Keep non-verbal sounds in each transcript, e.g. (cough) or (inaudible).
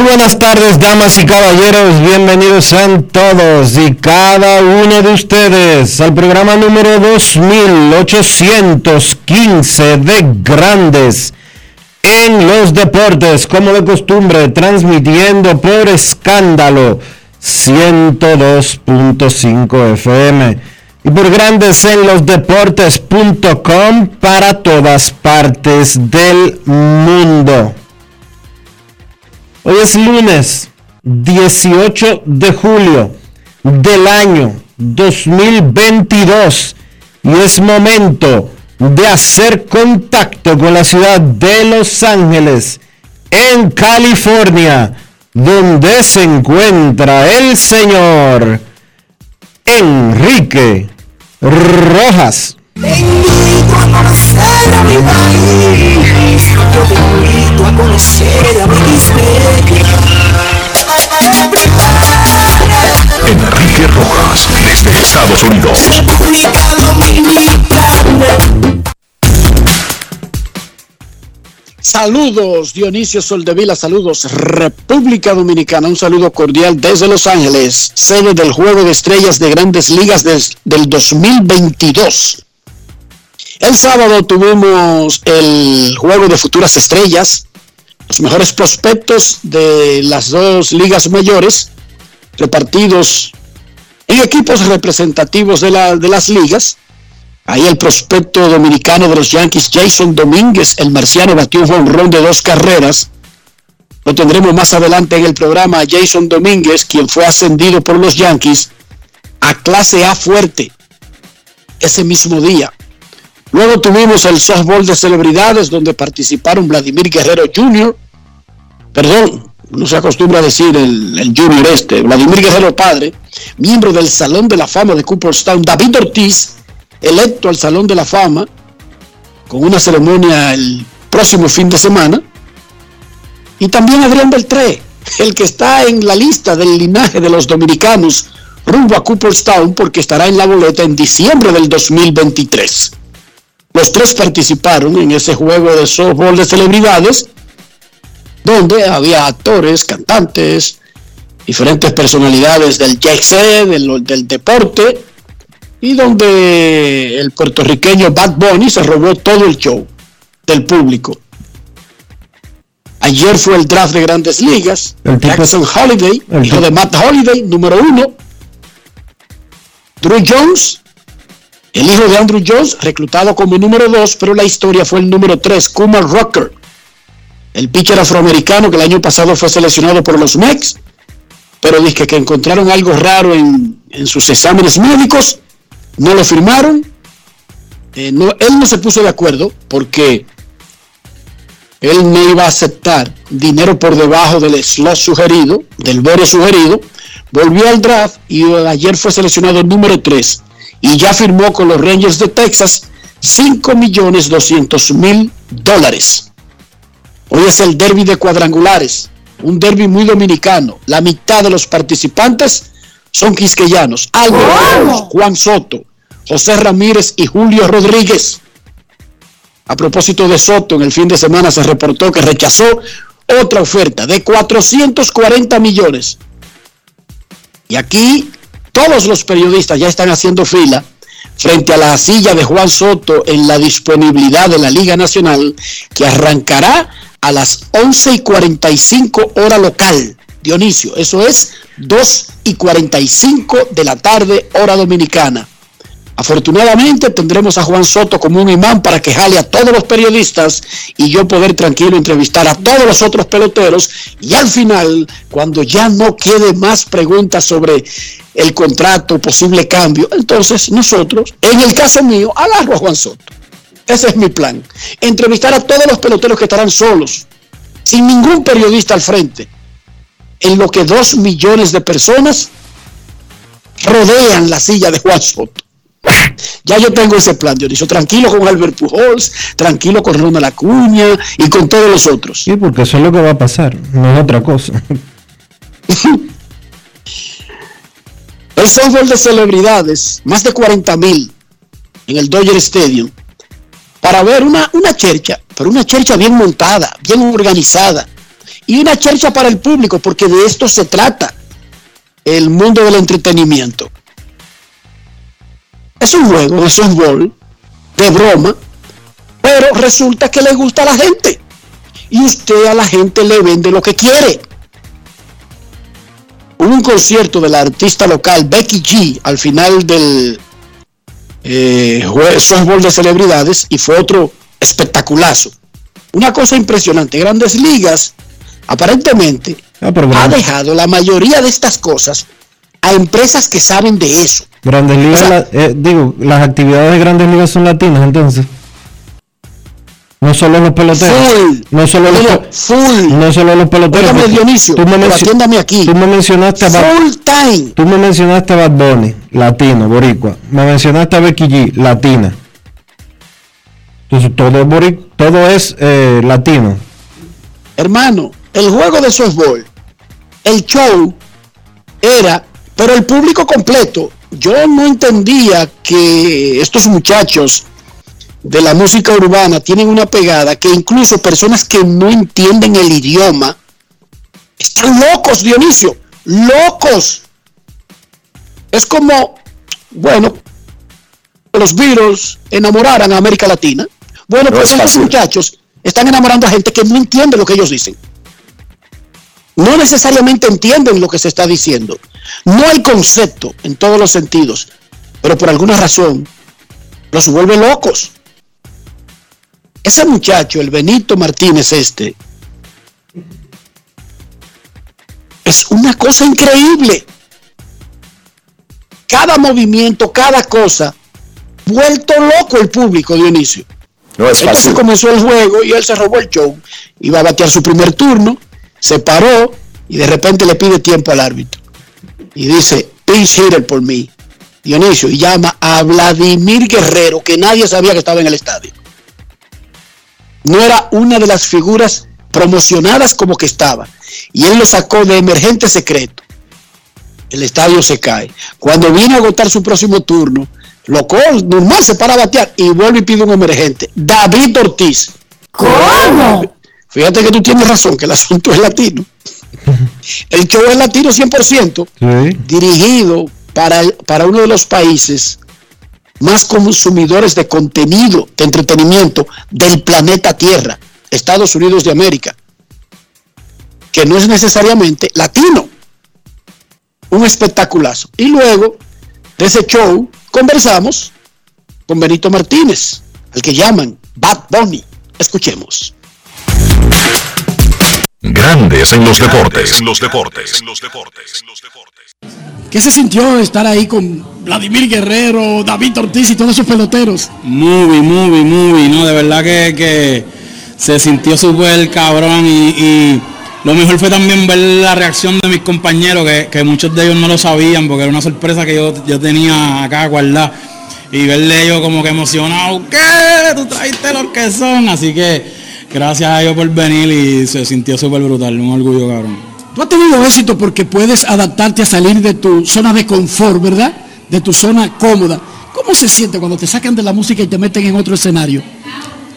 Muy buenas tardes, damas y caballeros. Bienvenidos sean todos y cada uno de ustedes al programa número 2815 de Grandes en los Deportes, como de costumbre, transmitiendo por escándalo 102.5 FM y por Grandes en los Deportes.com para todas partes del mundo. Hoy es lunes 18 de julio del año 2022 y es momento de hacer contacto con la ciudad de Los Ángeles, en California, donde se encuentra el señor Enrique Rojas. Te invito a conocer a mi país. Yo te invito a conocer a mi Enrique Rojas, desde Estados Unidos. República Dominicana. Saludos Dionisio Soldevila, saludos República Dominicana, un saludo cordial desde Los Ángeles, sede del Juego de Estrellas de Grandes Ligas del 2022. El sábado tuvimos el juego de futuras estrellas, los mejores prospectos de las dos ligas mayores, repartidos en equipos representativos de, de las ligas. Ahí el prospecto dominicano de los Yankees, Jason Domínguez, el marciano, batió un ron de dos carreras. Lo tendremos más adelante en el programa. Jason Domínguez, quien fue ascendido por los Yankees a clase A fuerte ese mismo día. Luego tuvimos el softball de celebridades donde participaron Vladimir Guerrero Jr., perdón, no se acostumbra decir el, Junior este, Vladimir Guerrero Padre, miembro del Salón de la Fama de Cooperstown, David Ortiz, electo al Salón de la Fama, con una ceremonia el próximo fin de semana, y también Adrián Beltré, el que está en la lista del linaje de los dominicanos rumbo a Cooperstown porque estará en la boleta en diciembre del 2023. Los tres participaron en ese juego de softball de celebridades, donde había actores, cantantes, diferentes personalidades del jazz, del, del deporte, y donde el puertorriqueño Bad Bunny se robó todo el show del público. Ayer fue el draft de grandes ligas. Jackson Holiday, hijo de Matt Holiday, número uno. Drew Jones, el hijo de Andrew Jones, reclutado como número 2, pero la historia fue el número 3, Kumar Rocker, el pitcher afroamericano que el año pasado fue seleccionado por los Mex, pero dice que encontraron algo raro en, sus exámenes médicos, no lo firmaron, eh, él no se puso de acuerdo porque él no iba a aceptar dinero por debajo del slot sugerido, del bore sugerido, volvió al draft y ayer fue seleccionado el número 3 y ya firmó con los Rangers de Texas 5 millones 200 mil dólares. Hoy es el derby de cuadrangulares, un derby muy dominicano. La mitad de los participantes son quisqueyanos. Álvaro Juan Soto, José Ramírez y Julio Rodríguez. A propósito de Soto, en el fin de semana se reportó que rechazó otra oferta de 440 millones. Y aquí todos los periodistas ya están haciendo fila frente a la silla de Juan Soto en la disponibilidad de la Liga Nacional, que arrancará a las 11 y 45 hora local. Dionisio, eso es 2 y 45 de la tarde hora dominicana. Afortunadamente tendremos a Juan Soto como un imán para que jale a todos los periodistas y yo poder tranquilo entrevistar a todos los otros peloteros y al final, cuando ya no quede más preguntas sobre el contrato, posible cambio, entonces nosotros, en el caso mío, agarro a Juan Soto. Ese es mi plan. Entrevistar a todos los peloteros que estarán solos, sin ningún periodista al frente, en lo que dos millones de personas rodean la silla de Juan Soto. Ya yo tengo ese plan, Dionisio. Tranquilo con Albert Pujols, tranquilo con Ronald Acuña y con todos los otros. Sí, porque eso es lo que va a pasar, no es otra cosa. (laughs) el softball de celebridades, más de 40 mil en el Dodger Stadium, para ver una, una chercha, pero una chercha bien montada, bien organizada, y una chercha para el público, porque de esto se trata el mundo del entretenimiento. Es un juego de softball, de broma, pero resulta que le gusta a la gente. Y usted a la gente le vende lo que quiere. Hubo un concierto de la artista local Becky G al final del eh, softball de celebridades y fue otro espectaculazo. Una cosa impresionante. Grandes Ligas aparentemente ah, ha dejado la mayoría de estas cosas a empresas que saben de eso. Grandes Ligas, eh, digo, las actividades de Grandes Ligas son latinas entonces. No solo los peloteros. Full. No solo los, full. No solo los peloteros. Óigame, Dionisio, tú me, aquí. Tú me mencionaste a Full time. Tú me mencionaste a Bad Bunny, latino, boricua. Me mencionaste a Becky G, latina. Entonces todo es, todo es eh, latino. Hermano, el juego de softball, el show era pero el público completo, yo no entendía que estos muchachos de la música urbana tienen una pegada que incluso personas que no entienden el idioma están locos, Dionisio, locos. Es como, bueno, los virus enamoraran a América Latina. Bueno, pues estos muchachos están enamorando a gente que no entiende lo que ellos dicen no necesariamente entienden lo que se está diciendo. No hay concepto en todos los sentidos, pero por alguna razón los vuelve locos. Ese muchacho, el Benito Martínez este, es una cosa increíble. Cada movimiento, cada cosa, vuelto loco el público, Dionisio. No es Entonces comenzó el juego y él se robó el show. Iba a batear su primer turno se paró y de repente le pide tiempo al árbitro. Y dice, pinch hitter por mí. Dionisio, y llama a Vladimir Guerrero, que nadie sabía que estaba en el estadio. No era una de las figuras promocionadas como que estaba. Y él lo sacó de emergente secreto. El estadio se cae. Cuando viene a agotar su próximo turno, lo normal se para a batear y vuelve y pide un emergente. David Ortiz. ¿Cómo? Fíjate que tú tienes razón, que el asunto es latino. (laughs) El show es latino 100%, dirigido para, para uno de los países más consumidores de contenido de entretenimiento del planeta Tierra, Estados Unidos de América, que no es necesariamente latino. Un espectaculazo. Y luego de ese show conversamos con Benito Martínez, al que llaman Bad Bunny. Escuchemos. Grandes en los deportes. En los deportes. En los deportes. ¿Qué se sintió estar ahí con Vladimir Guerrero, David Ortiz y todos esos peloteros? Muy, muy, muy, no, de verdad que, se sintió súper cabrón y, lo mejor fue también ver la reacción de mis compañeros, que, muchos de ellos no lo sabían, porque era una sorpresa que yo, yo tenía acá guardada. Y verle ellos como que emocionados, ¿qué? Tú traiste los que son, así que gracias a ellos por venir y se sintió súper brutal, un orgullo cabrón. Tú has tenido éxito porque puedes adaptarte a salir de tu zona de confort, ¿verdad? De tu zona cómoda. ¿Cómo se siente cuando te sacan de la música y te meten en otro escenario?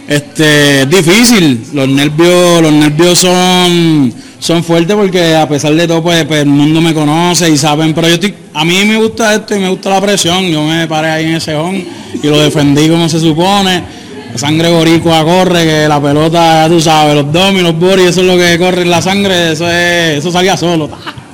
Este, difícil, los nervios, los nervios son, son fuertes porque a pesar de todo, pues, pues, el mundo me conoce y saben, pero yo estoy, a mí me gusta esto y me gusta la presión, yo me paré ahí en ese home y lo defendí como se supone. La sangre boricua corre, que la pelota, tú sabes, los domi, los boris, eso es lo que corre en la sangre, eso es, eso salía solo.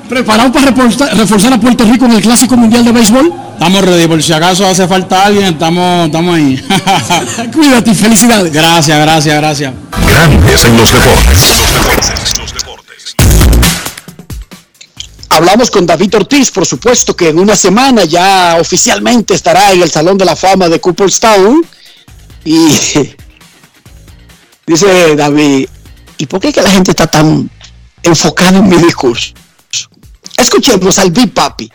¿Preparado para reforzar a Puerto Rico en el Clásico Mundial de Béisbol? Estamos ready, por si acaso hace falta alguien, estamos, estamos ahí. (laughs) Cuídate, felicidades. Gracias, gracias, gracias. Grandes en los deportes. Hablamos con David Ortiz, por supuesto que en una semana ya oficialmente estará en el Salón de la Fama de Cooperstown. Y (laughs) dice David, ¿y por qué que la gente está tan enfocada en mi discurso? Escuchemos al Big Papi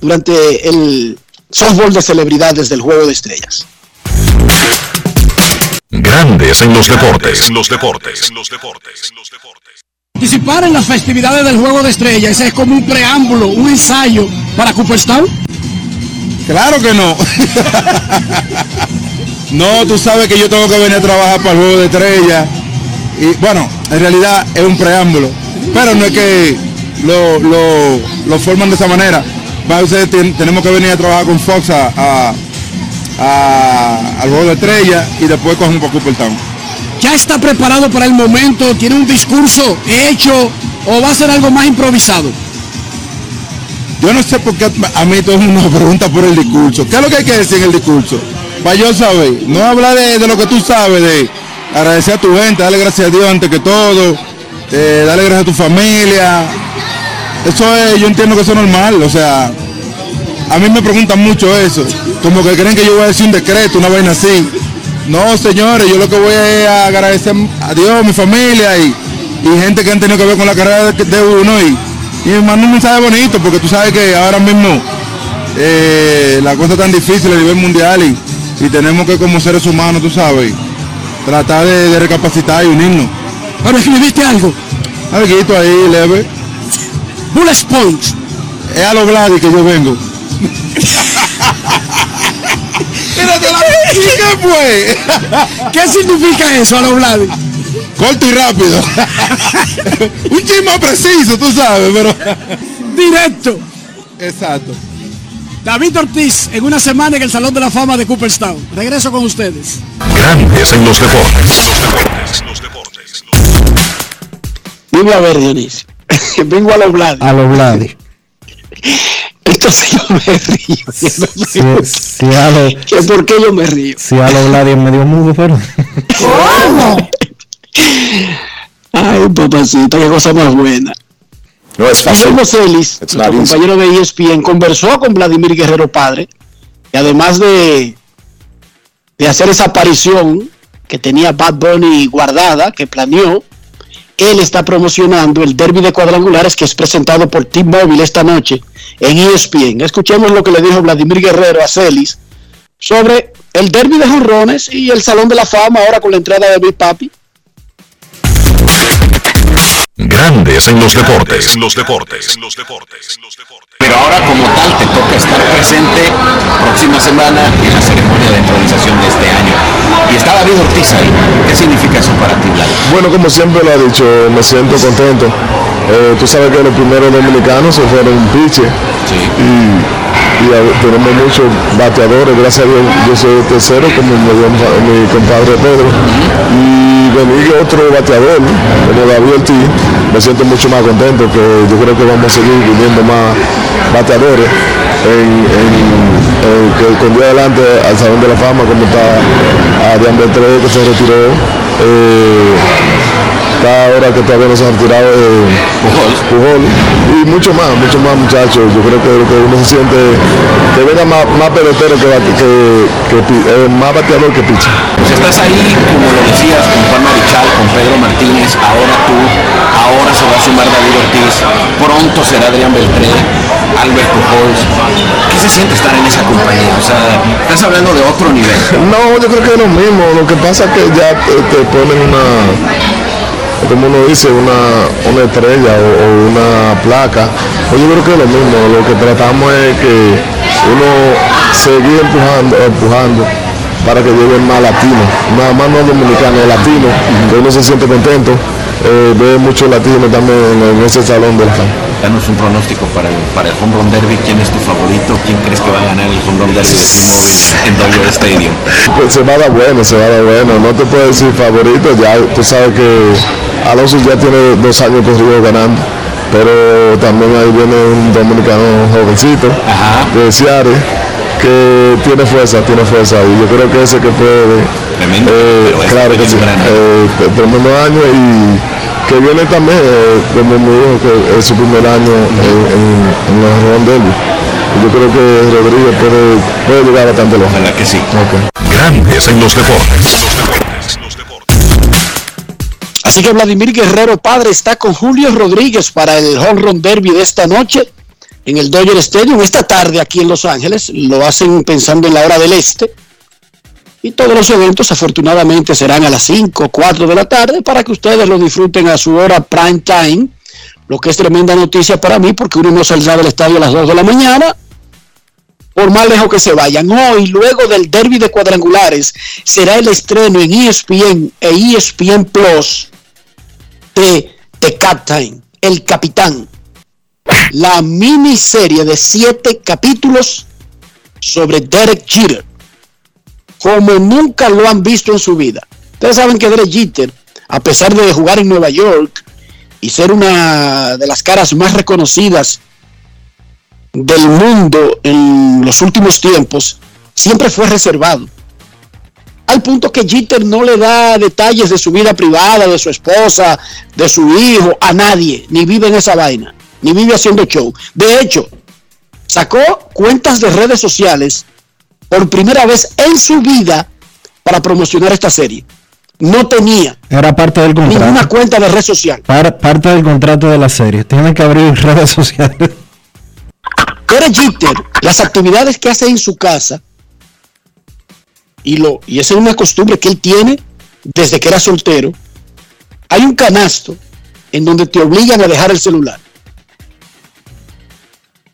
durante el softball de celebridades del Juego de Estrellas. Grandes en los deportes. Los deportes. Los deportes. Los deportes. Participar en las festividades del Juego de Estrellas, ese es como un preámbulo, un ensayo para Cooperstown. Claro que no. (laughs) no, tú sabes que yo tengo que venir a trabajar para el Juego de Estrellas. Y bueno, en realidad es un preámbulo. Pero no es que lo, lo, forman de esa manera. Va, ustedes tenemos que venir a trabajar con Fox a, al Juego de Estrellas y después cogemos para Cooperstown ya está preparado para el momento, tiene un discurso hecho o va a ser algo más improvisado. Yo no sé por qué a mí todo el mundo me pregunta por el discurso. ¿Qué es lo que hay que decir en el discurso? Yo saber, no hablar de, lo que tú sabes, de agradecer a tu gente, darle gracias a Dios antes que todo, eh, darle gracias a tu familia. Eso es, yo entiendo que eso es normal, o sea, a mí me preguntan mucho eso, como que creen que yo voy a decir un decreto, una vaina así. No, señores, yo lo que voy a agradecer a Dios, mi familia y, gente que han tenido que ver con la carrera de, uno y, y mando un mensaje bonito porque tú sabes que ahora mismo eh, la cosa tan difícil a nivel mundial y, tenemos que como seres humanos, tú sabes, tratar de, recapacitar y unirnos. ¿Ahora escribiste algo? Algo ahí, leve. Bullet points. Es a lo Vladi que yo vengo. ¿Qué fue? ¿Qué significa eso a los Corto y rápido. Un chisme preciso, tú sabes, pero. Directo. Exacto. David Ortiz, en una semana en el Salón de la Fama de Cooperstown. Regreso con ustedes. Grandes en los deportes. Los deportes. Los deportes. Vengo a ver, Dionisio. (laughs) Vengo a los Vladi. A los Vladi. (laughs) Entonces yo me río. Si, a lo, (laughs) ¿Por qué yo me río? Si a lo Vladi me dio mudo, pero. ¿Cómo? Ay, papacito, qué cosa más buena. No es fácil. Guillermo Celis, nuestro compañero de ESPN, conversó con Vladimir Guerrero Padre y además de, de hacer esa aparición que tenía Bad Bunny guardada, que planeó, él está promocionando el derby de cuadrangulares que es presentado por T-Mobile esta noche en ESPN. Escuchemos lo que le dijo Vladimir Guerrero a Celis sobre el derby de jonrones y el Salón de la Fama ahora con la entrada de Big Papi. Grandes en los deportes. En los deportes. En los deportes. Pero ahora como tal te toca estar presente próxima semana en la ceremonia de introducción de este año. Y está David Ortiz ahí. ¿Qué significa eso para ti, Vlad? Bueno, como siempre lo ha dicho, me siento contento. Eh, tú sabes que los primeros dominicanos se fueron un piche. Sí. Y y tenemos muchos bateadores, gracias a Dios. Yo soy el tercero como mi compadre Pedro. Y venir otro bateador como David Ortiz, me siento mucho más contento que yo creo que vamos a seguir viniendo más bateadores en, que con día adelante al Salón de la Fama como está Adrián Beltré que se retiró eh, está ahora que todavía no se ha retirado de Pujol. y mucho más, mucho más muchachos. Yo creo que, uno se siente que venga más, más pelotero que, que, eh, más bateador que picha. Pues estás ahí, como lo decías, con Juan Marichal, con Pedro Martínez, ahora tú, ahora se va a sumar David Ortiz, pronto será Adrián Beltré, Albert Pujols. ¿Qué se siente estar en esa compañía? O sea, estás hablando de otro nivel. No, yo creo que es lo mismo. Lo que pasa es que ya te ponen una como uno dice, una, una estrella o, una placa. Pues yo creo que es lo mismo, lo que tratamos es que uno seguir empujando, empujando para que lleguen más latinos, nada más no dominicanos, latinos, que uno se siente contento, eh, ve muchos latinos también en, ese salón de la Danos un pronóstico para el, para el Home Run Derby. ¿Quién es tu favorito? ¿Quién crees que va a ganar el Home Run Derby de T-Mobile en Dodger Stadium? Pues se va a dar bueno, se va a dar bueno. No te puedo decir favorito, ya tú sabes que Alonso ya tiene dos años corridos ganando pero también ahí viene un dominicano jovencito de Ciare que tiene fuerza, tiene fuerza y yo creo que ese que puede Tremendo, eh, claro que sí, eh, tremendo año y que viene también, eh, como me dijo, que es su primer año en, en, en la Ron Derby. Y Yo creo que Rodríguez puede, puede llegar bastante lejos. Ojalá que sí. Ok. Grandes en los deportes. Así que Vladimir Guerrero padre está con Julio Rodríguez para el Home Run Derby de esta noche en el Dodger Stadium. Esta tarde aquí en Los Ángeles lo hacen pensando en la hora del este. Y todos los eventos afortunadamente serán a las 5 o 4 de la tarde para que ustedes lo disfruten a su hora prime time. Lo que es tremenda noticia para mí porque uno no saldrá del estadio a las 2 de la mañana. Por más lejos que se vayan. Hoy, luego del derby de cuadrangulares, será el estreno en E ESPN e ESPN Plus de The Captain, El Capitán. La miniserie de siete capítulos sobre Derek Jeter. Como nunca lo han visto en su vida. Ustedes saben que Derek Jeter, a pesar de jugar en Nueva York y ser una de las caras más reconocidas del mundo en los últimos tiempos, siempre fue reservado. Al punto que Jeter no le da detalles de su vida privada, de su esposa, de su hijo, a nadie, ni vive en esa vaina, ni vive haciendo show. De hecho, sacó cuentas de redes sociales por primera vez en su vida para promocionar esta serie. No tenía Era parte del ninguna contrato. cuenta de red social. Par- parte del contrato de la serie. Tienen que abrir (laughs) redes sociales. Derek Jeter, las actividades que hace en su casa, y, lo, y esa es una costumbre que él tiene desde que era soltero, hay un canasto en donde te obligan a dejar el celular.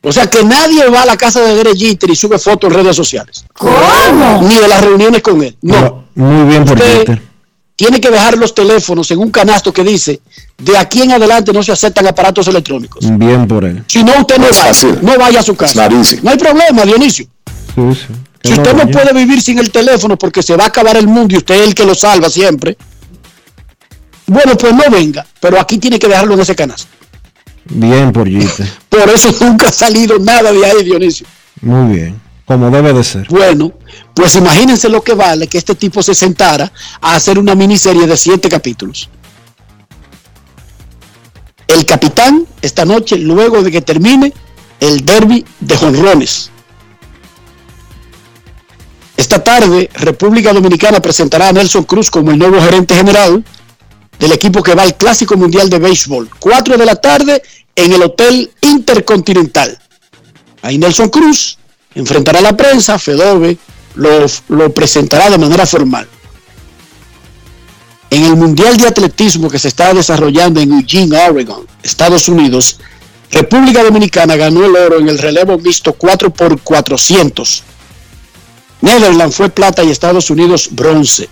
O sea que nadie va a la casa de Derek Jeter y sube fotos en redes sociales. ¿Cómo? Ni de las reuniones con él. No. Pero Muy bien por Usted Jeter. tiene que dejar los teléfonos en un canasto que dice, de aquí en adelante no se aceptan aparatos electrónicos. Bien por él. Si no, usted no Es vaya, fácil. no vaya a su casa. Clarísimo. No hay problema, Dionisio. Sí, sí. Que Si usted no vaya. puede vivir sin el teléfono porque se va a acabar el mundo y usted es el que lo salva siempre, bueno, pues no venga, pero aquí tiene que dejarlo en ese canasto. Bien por Jeter. (laughs) Por eso nunca ha salido nada de ahí, Dionisio. Muy bien. Como debe de ser. Bueno, pues imagínense lo que vale que este tipo se sentara a hacer una miniserie de siete capítulos. El capitán, esta noche, luego de que termine el derby de jonrones. Esta tarde, República Dominicana presentará a Nelson Cruz como el nuevo gerente general del equipo que va al Clásico Mundial de Béisbol. 4 de la tarde en el Hotel Intercontinental. Ahí Nelson Cruz enfrentará a la prensa, Fedove lo, presentará de manera formal. En el Mundial de Atletismo que se está desarrollando en Eugene, Oregon, Estados Unidos, República Dominicana ganó el oro en el relevo mixto 4 por 400. Netherlands fue plata y Estados Unidos bronce.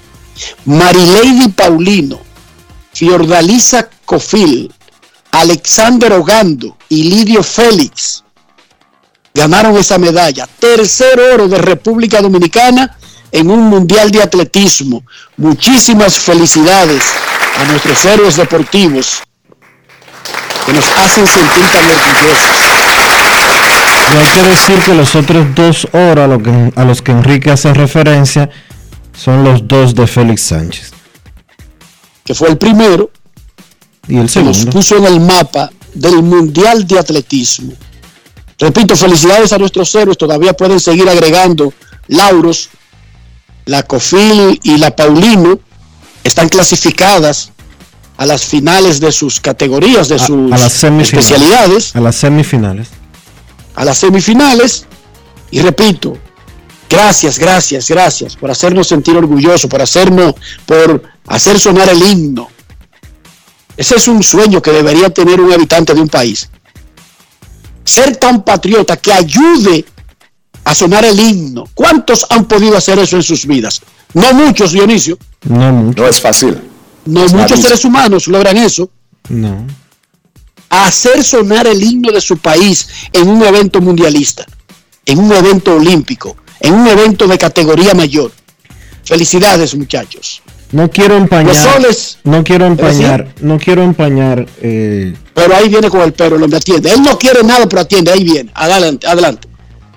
Marilady Paulino, Fiordalisa Cofil, Alexander Ogando y Lidio Félix ganaron esa medalla. Tercer oro de República Dominicana en un mundial de atletismo. Muchísimas felicidades a nuestros héroes deportivos que nos hacen sentir tan orgullosos. Y hay que decir que los otros dos oros a, a los que Enrique hace referencia son los dos de Félix Sánchez. Que fue el primero Y el que nos segundo. puso en el mapa del mundial de atletismo. Repito, felicidades a nuestros héroes. Todavía pueden seguir agregando lauros. La Cofil y la Paulino están clasificadas a las finales de sus categorías, de sus a las especialidades, A las semifinales. a las semifinales. Y repito, gracias, gracias, gracias por hacernos sentir orgullosos, por hacernos, por hacer sonar el himno. Ese es un sueño que debería tener un habitante de un país. Ser tan patriota que ayude a sonar el himno. ¿Cuántos han podido hacer eso en sus vidas? No muchos, Dionisio. No mucho. No es fácil. No Es muchos seres humanos logran eso. No. Hacer sonar el himno de su país en un evento mundialista, en un evento olímpico, en un evento de categoría mayor. Felicidades, muchachos. No quiero empañar. Los soles. No quiero empañar. No quiero empañar. eh, Pero ahí viene con el perro, el hombre atiende. Él no quiere nada, pero atiende. Ahí viene. Adelante, adelante.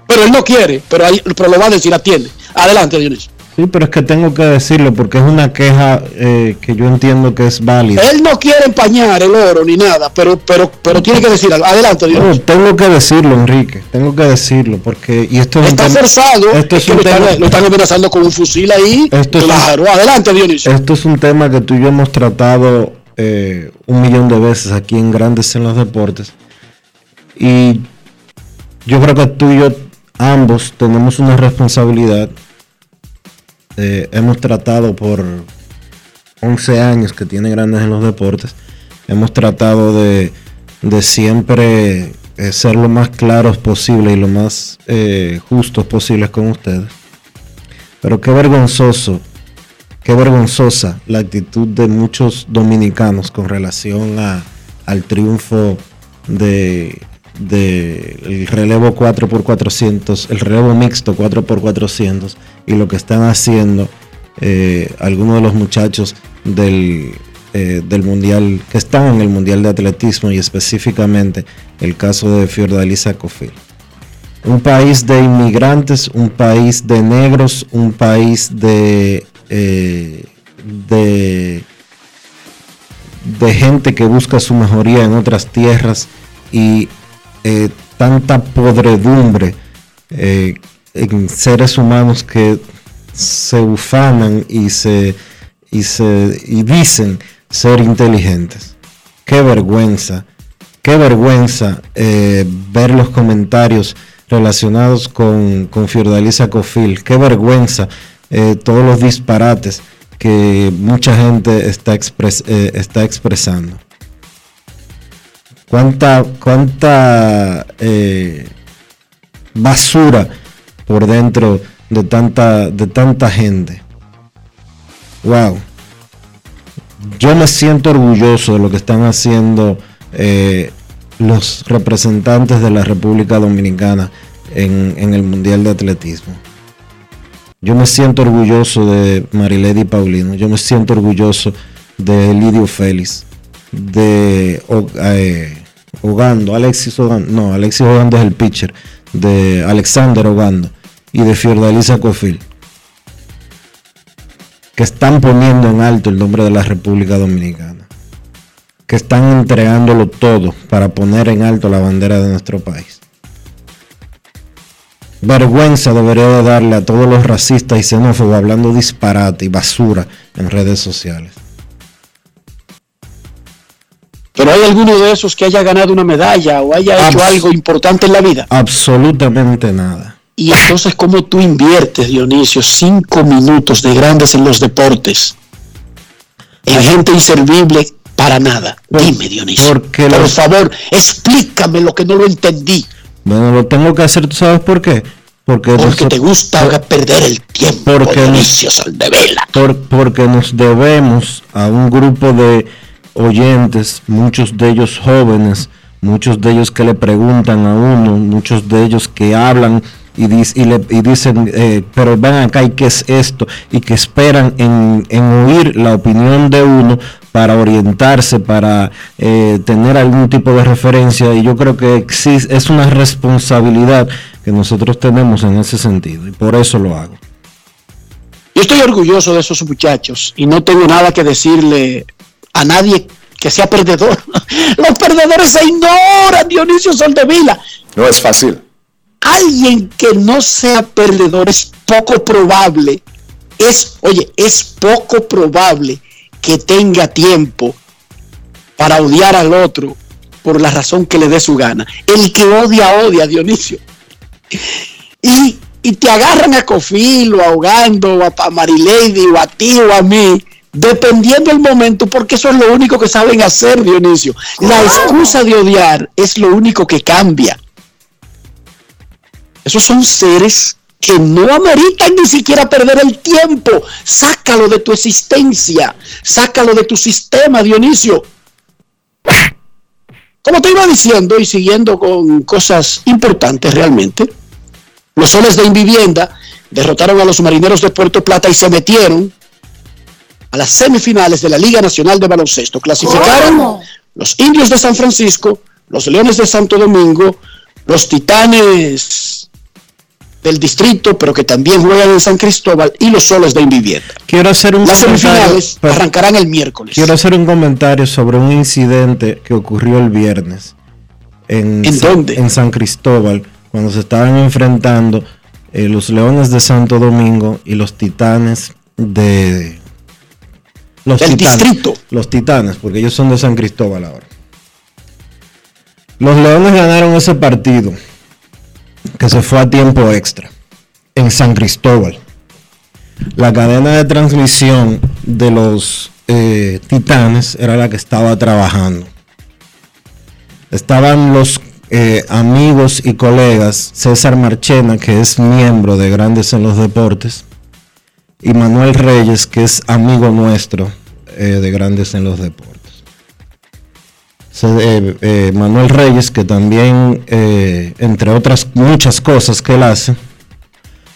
Pero él no quiere, pero, ahí, pero lo va a decir, atiende. Adelante, Dionisio. Sí, pero es que tengo que decirlo porque es una queja eh, que yo entiendo que es válida. Él no quiere empañar el oro ni nada, pero, pero, pero tiene que decir algo. Adelante, No, Dionisio. tengo que decirlo, Enrique. Tengo que decirlo porque y esto es un Está tema- forzado. Esto es es que un lo, tema. están, lo están amenazando con un fusil ahí. Esto es un- claro, adelante, Dionisio. Esto es un tema que tú y yo hemos tratado eh, un millón de veces aquí en Grandes en los Deportes. Y yo creo que tú y yo ambos tenemos una responsabilidad. Eh, hemos tratado por 11 años que tiene Grandes en los Deportes. Hemos tratado de, de siempre eh, ser lo más claros posible y lo más eh, justos posibles con ustedes. Pero qué vergonzoso Qué vergonzosa la actitud de muchos dominicanos con relación a, al triunfo de, de el relevo 4x400, el relevo mixto 4x400 y lo que están haciendo eh, algunos de los muchachos del, eh, del mundial que están en el mundial de atletismo y específicamente el caso de Fiordalisa Cofil. Un país de inmigrantes, un país de negros, un país de, eh, de, de gente que busca su mejoría en otras tierras y eh, tanta podredumbre eh, en seres humanos que se ufanan y se y se y dicen ser inteligentes. Qué vergüenza, qué vergüenza eh, ver los comentarios relacionados con, con Fiordalisa Cofil. Qué vergüenza todos los disparates que mucha gente está, está expresando. Cuánta, cuánta eh, basura por dentro de tanta, de tanta gente. Wow. Yo me siento orgulloso de lo que están haciendo eh, los representantes de la República Dominicana en, en el Mundial de Atletismo. Yo me siento orgulloso de Marilady Paulino, yo me siento orgulloso de Lidio Félix, de eh, Ogando, Alexis Ogando, no, Alexis Ogando es el pitcher, de Alexander Ogando y de Fiordalisa Cofil, que están poniendo en alto el nombre de la República Dominicana que están entregándolo todo para poner en alto la bandera de nuestro país. Vergüenza debería de darle a todos los racistas y xenófobos hablando disparate y basura en redes sociales. Pero hay alguno de esos que haya ganado una medalla o haya hecho algo importante en la vida. Absolutamente nada. Y entonces, ¿cómo tú inviertes, Dionisio, cinco minutos de grandes en los deportes? En gente inservible para nada. Por- Dime, Dionisio. porque por los- favor, explícame lo que no lo entendí. Bueno, lo tengo que hacer, ¿tú sabes por qué? Porque, Porque te gusta perder el tiempo, Porque- Dionisio Soldevela. por- porque nos debemos a un grupo de oyentes, muchos de ellos jóvenes, muchos de ellos que le preguntan a uno, muchos de ellos que hablan y, le- y dicen, eh, pero ven acá, ¿y qué es esto? Y que esperan en, oír la opinión de uno para orientarse, para eh, tener algún tipo de referencia. Y yo creo que exis- es una responsabilidad que nosotros tenemos en ese sentido. Y por eso lo hago. Yo estoy orgulloso de esos muchachos y no tengo nada que decirle a nadie que sea perdedor. (laughs) Los perdedores se ignoran, Dionisio Soldevila. No es fácil. Alguien que no sea perdedor es poco probable. Es, oye, es poco probable que tenga tiempo para odiar al otro por la razón que le dé su gana. El que odia, odia, Dionisio. Y, y te agarran a Cofil o ahogando, o a, a Marilady, o a ti o a mí, dependiendo del momento, porque eso es lo único que saben hacer, Dionisio. La excusa de odiar es lo único que cambia. Esos son seres que no ameritan ni siquiera perder el tiempo. Sácalo de tu existencia, sácalo de tu sistema, Dionisio. Como te iba diciendo y siguiendo con cosas importantes realmente, los soles de Invivienda derrotaron a los marineros de Puerto Plata y se metieron a las semifinales de la Liga Nacional de Baloncesto. Clasificaron los indios de San Francisco, los leones de Santo Domingo, los titanes del distrito, pero que también juegan en San Cristóbal y los soles de Invivienda. Quiero hacer un Las comentario. semifinales arrancarán el miércoles. Quiero hacer un comentario sobre un incidente que ocurrió el viernes en, ¿En Sa- dónde? en San Cristóbal, cuando se estaban enfrentando eh, los Leones de Santo Domingo y los Titanes de los Del Titanes, distrito. Los Titanes, porque ellos son de San Cristóbal ahora. Los Leones ganaron ese partido que se fue a tiempo extra en San Cristóbal la cadena de transmisión de los eh, Titanes era la que estaba trabajando. Estaban los eh, amigos y colegas César Marchena, que es miembro de Grandes en los Deportes, y Manuel Reyes, que es amigo nuestro eh, de Grandes en los Deportes. Eh, eh, Manuel Reyes, que también, entre otras muchas cosas que él hace,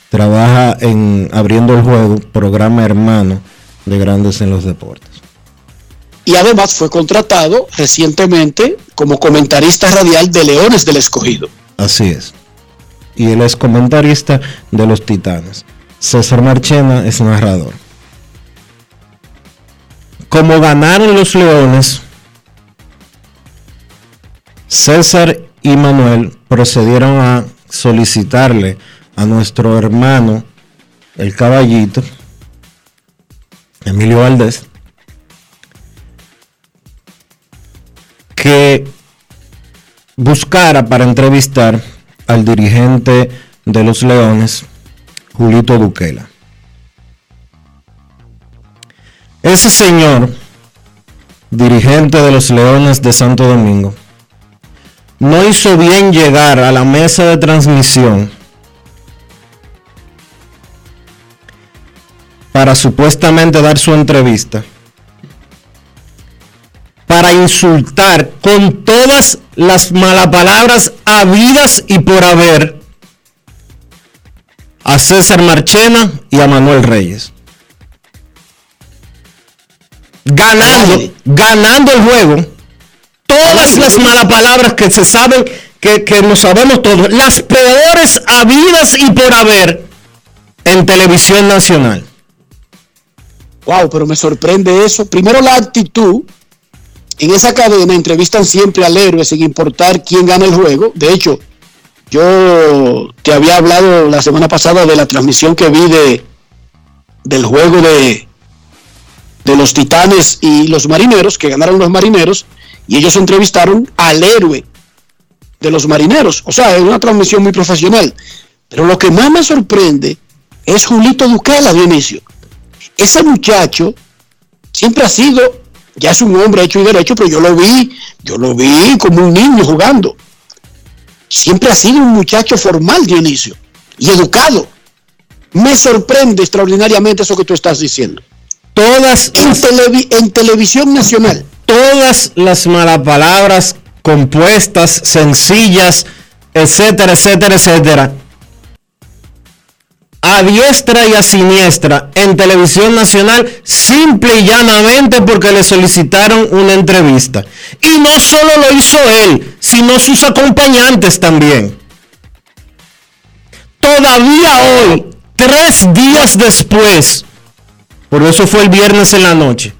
trabaja en Abriendo el Juego, programa hermano de Grandes en los Deportes. Y además fue contratado recientemente como comentarista radial de Leones del Escogido. Así es. Y él es comentarista de los Titanes. César Marchena es narrador. Como ganaron los Leones, César y Manuel procedieron a solicitarle a nuestro hermano, el caballito, Emilio Valdés, que buscara para entrevistar al dirigente de los Leones, Julito Duquela. Ese señor, dirigente de los Leones de Santo Domingo, no hizo bien llegar a la mesa de transmisión para supuestamente dar su entrevista, para insultar con todas las malapalabras habidas y por haber a César Marchena y a Manuel Reyes. Ganando, ganando el juego, todas las malapalabras que se saben, que, que nos sabemos todos, las peores habidas y por haber en televisión nacional. Wow, pero me sorprende eso. Primero la actitud. En esa cadena entrevistan siempre al héroe sin importar quién gana el juego. De hecho, yo te había hablado la semana pasada de la transmisión que vi de del juego de de los Titanes y los Marineros, que ganaron los Marineros, y ellos entrevistaron al héroe de los Marineros. O sea, es una transmisión muy profesional. Pero lo que más me sorprende es Julito Duquela, Dionisio. Ese muchacho siempre ha sido, ya es un hombre hecho y derecho, pero yo lo vi, yo lo vi como un niño jugando. Siempre ha sido un muchacho formal, Dionisio, y educado. Me sorprende extraordinariamente eso que tú estás diciendo. Todas En, televi- en televisión nacional. todas las malapalabras compuestas, sencillas, etcétera, etcétera, etcétera, a diestra y a siniestra en televisión nacional, simple y llanamente porque le solicitaron una entrevista. Y no solo lo hizo él, sino sus acompañantes también. Todavía hoy, tres días después, por eso fue el viernes en la noche,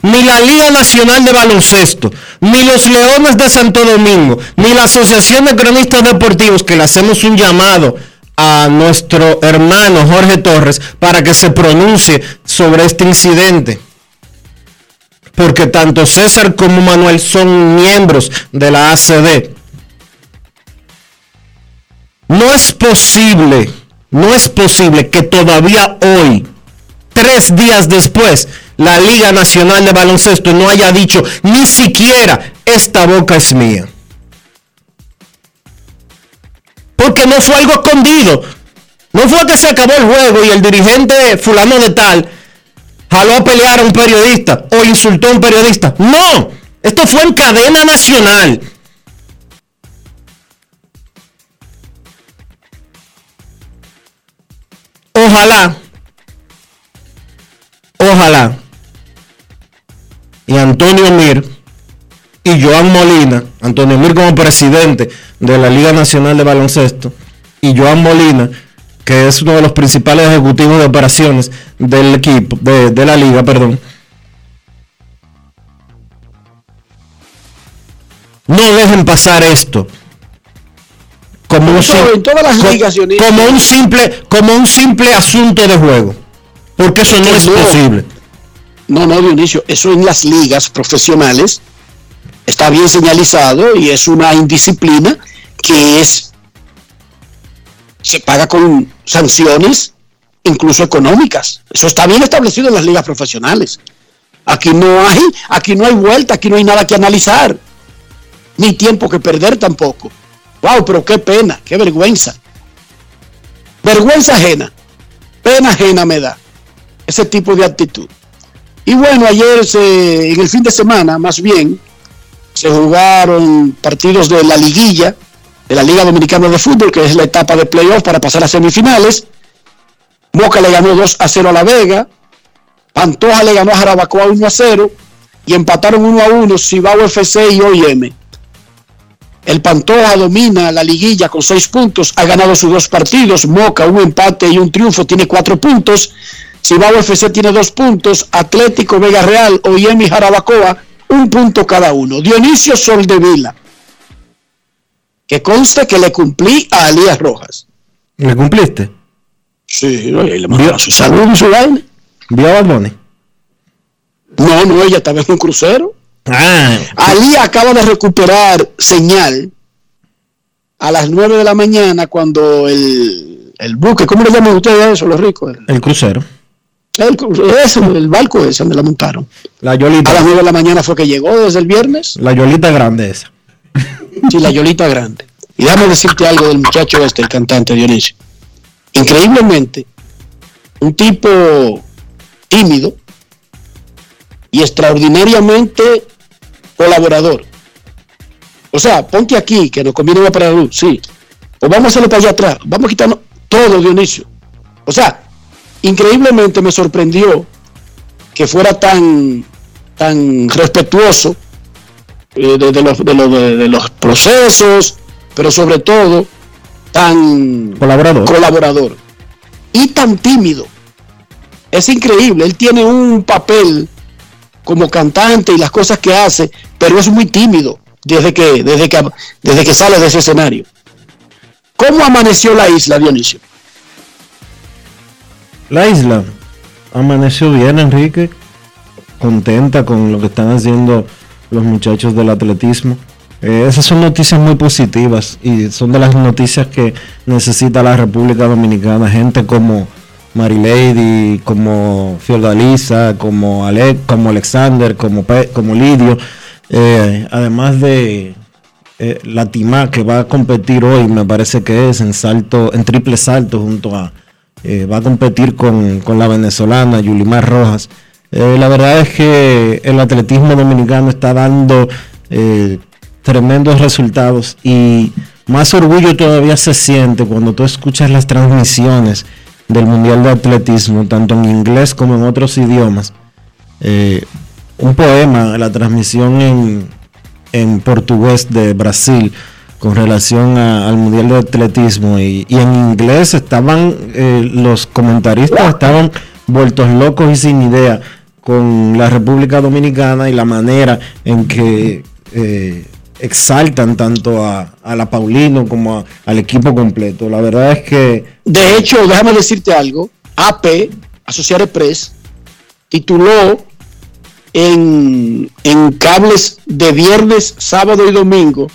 ni la Liga Nacional de Baloncesto, ni los Leones de Santo Domingo, ni la Asociación de Cronistas Deportivos, que le hacemos un llamado a nuestro hermano Jorge Torres para que se pronuncie sobre este incidente. Porque tanto César como Manuel son miembros de la ACD. No es posible, no es posible que todavía hoy, tres días después, la Liga Nacional de Baloncesto no haya dicho ni siquiera esta boca es mía. Porque no fue algo escondido. No fue que se acabó el juego y el dirigente fulano de tal jaló a pelear a un periodista o insultó a un periodista. No, esto fue en cadena nacional. Ojalá, ojalá, y Antonio Mir y Joan Molina, Antonio Mir como presidente de la Liga Nacional de Baloncesto, y Joan Molina, que es uno de los principales ejecutivos de operaciones del equipo, de, la liga, perdón. No dejen pasar esto como un, como un simple como un simple asunto de juego, porque eso no es posible. No, no, Dionisio, eso en las ligas profesionales está bien señalizado y es una indisciplina que es se paga con sanciones incluso económicas. Eso está bien establecido en las ligas profesionales. Aquí no hay, aquí no hay vuelta, aquí no hay nada que analizar, ni tiempo que perder tampoco. Wow, pero qué pena, qué vergüenza. Vergüenza ajena, pena ajena me da ese tipo de actitud. Y bueno, ayer en el fin de semana, más bien, se jugaron partidos de la liguilla de la Liga Dominicana de Fútbol, que es la etapa de playoff para pasar a semifinales. Moca le ganó 2 a 0 a La Vega. Pantoja le ganó a Jarabacoa 1 a 0. Y empataron 1 a 1 Cibao FC y OIM. El Pantoja domina la liguilla con 6 puntos. Ha ganado sus dos partidos. Moca, un empate y un triunfo, tiene 4 puntos. Cibao FC tiene 2 puntos. Atlético Vega Real, OIM y Jarabacoa, un punto cada uno. Dionisio Soldevila que conste que le cumplí a Alías Rojas. ¿Le cumpliste? Sí, le mandó su salud y su vaina. ¿Vio a Balboni? No, no, ella estaba en un crucero. Ah. Ali acaba de recuperar señal a las 9 de la mañana cuando el, el buque, ¿cómo le llaman ustedes eso, los ricos? El, crucero. El, eso, el barco ese donde la montaron. La Yolita. A las 9 de la mañana fue que llegó desde el viernes. La Yolita grande esa. Sí, la Yolita grande. Y déjame decirte algo del muchacho este, el cantante Dionisio. Increíblemente, un tipo tímido y extraordinariamente colaborador. O sea, ponte aquí, que nos conviene para la luz, sí. O vamos a hacerlo para allá atrás. Vamos a quitarnos todo, Dionisio. O sea, increíblemente me sorprendió que fuera tan, tan respetuoso eh, de, los, de, los, procesos, pero sobre todo tan colaborador. colaborador y tan tímido. Es increíble, él tiene un papel como cantante y las cosas que hace, pero es muy tímido desde que, desde que, desde que sale de ese escenario. ¿Cómo amaneció la isla, Dionisio? La isla amaneció bien, Enrique, contenta con lo que están haciendo los muchachos del atletismo. Eh, esas son noticias muy positivas y son de las noticias que necesita la República Dominicana. Gente como Marilady, como Fiordalisa, como Alec, como Alexander, como, como Lidio. Eh, además de eh, que va a competir hoy, me parece que es en salto, en triple salto junto a, va a competir con, con la venezolana Yulimar Rojas. Eh, la verdad es que el atletismo dominicano está dando eh, tremendos resultados y más orgullo todavía se siente cuando tú escuchas las transmisiones del Mundial de Atletismo, tanto en inglés como en otros idiomas. Eh, un poema, la transmisión en, en, portugués de Brasil con relación al Mundial de Atletismo y, y en inglés estaban, los comentaristas estaban vueltos locos y sin idea con la República Dominicana y la manera en que eh, exaltan tanto a, la Paulino como al equipo completo. La verdad es que... De hecho, déjame decirte algo, AP, Associated Press, tituló en, en cables de viernes, sábado y domingo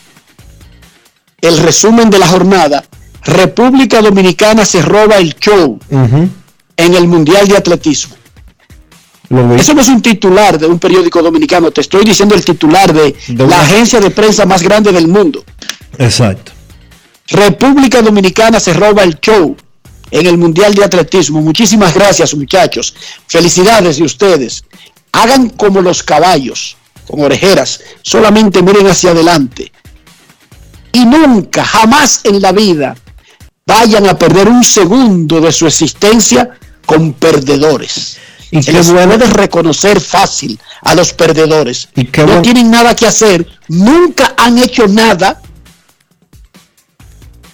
el resumen de la jornada, República Dominicana se roba el show en el Mundial de Atletismo. Eso no es un titular de un periódico dominicano, te estoy diciendo el titular de, la agencia de prensa más grande del mundo. Exacto. República Dominicana se roba el show en el Mundial de Atletismo. Muchísimas gracias, muchachos. Felicidades de ustedes. Hagan como los caballos, con orejeras. Solamente miren hacia adelante. Y nunca, jamás en la vida vayan a perder un segundo de su existencia con perdedores. Y Se les puede reconocer fácil a los perdedores. ¿Y no tienen nada que hacer, nunca han hecho nada,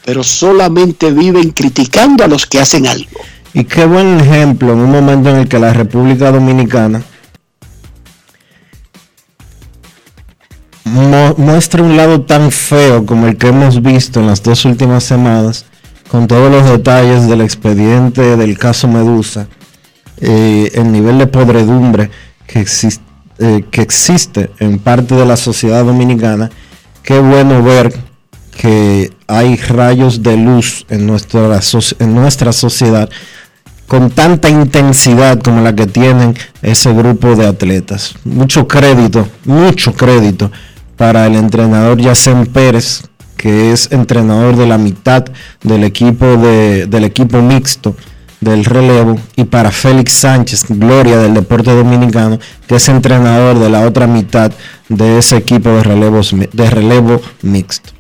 pero solamente viven criticando a los que hacen algo. Y qué buen ejemplo en un momento en el que la República Dominicana muestra un lado tan feo como el que hemos visto en las dos últimas semanas, con todos los detalles del expediente del caso Medusa, eh, el nivel de podredumbre que existe, eh, que existe en parte de la sociedad dominicana, qué bueno ver que hay rayos de luz en nuestra, en nuestra sociedad con tanta intensidad como la que tienen ese grupo de atletas. Mucho crédito, mucho crédito para el entrenador Yacen Pérez, que es entrenador de la mitad del equipo, de, del equipo mixto del relevo, y para Félix Sánchez, gloria del deporte dominicano, que es entrenador de la otra mitad de ese equipo de, relevos, de relevo mixto.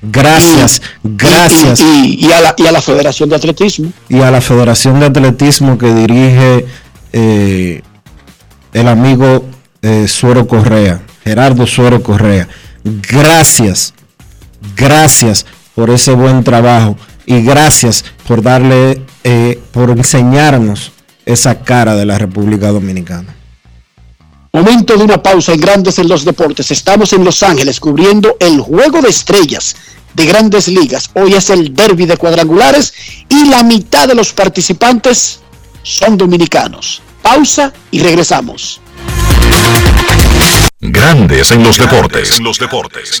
Gracias, gracias. Y, a la, Federación de Atletismo. Y a la Federación de Atletismo que dirige eh, el amigo eh, Suero Correa. Gerardo Suero Correa. Gracias, gracias por ese buen trabajo y gracias por darle, eh, por enseñarnos esa cara de la República Dominicana. Momento de una pausa en Grandes en los Deportes. Estamos en Los Ángeles cubriendo el Juego de Estrellas de Grandes Ligas. Hoy es el derby de cuadrangulares y la mitad de los participantes son dominicanos. Pausa y regresamos. Grandes en los deportes. los deportes.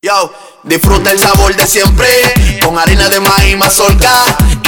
Yo, disfruta el sabor de siempre, con harina de maíz mazorca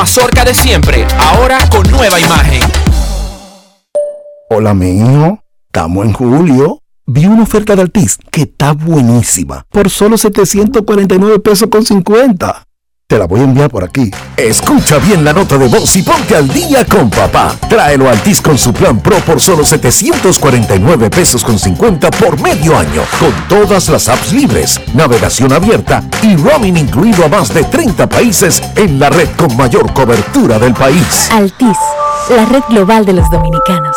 mazorca de siempre, ahora con nueva imagen. Hola, mi hijo. Estamos en julio. Vi una oferta de Altis que está buenísima. Por solo 749 pesos con 50. Te la voy a enviar por aquí. Escucha bien la nota de voz y ponte al día con papá. Tráelo a Altis con su plan Pro por solo 749 pesos con 50 por medio año. Con todas las apps libres, navegación abierta y roaming incluido a más de 30 países en la red con mayor cobertura del país. Altis, la red global de los dominicanos.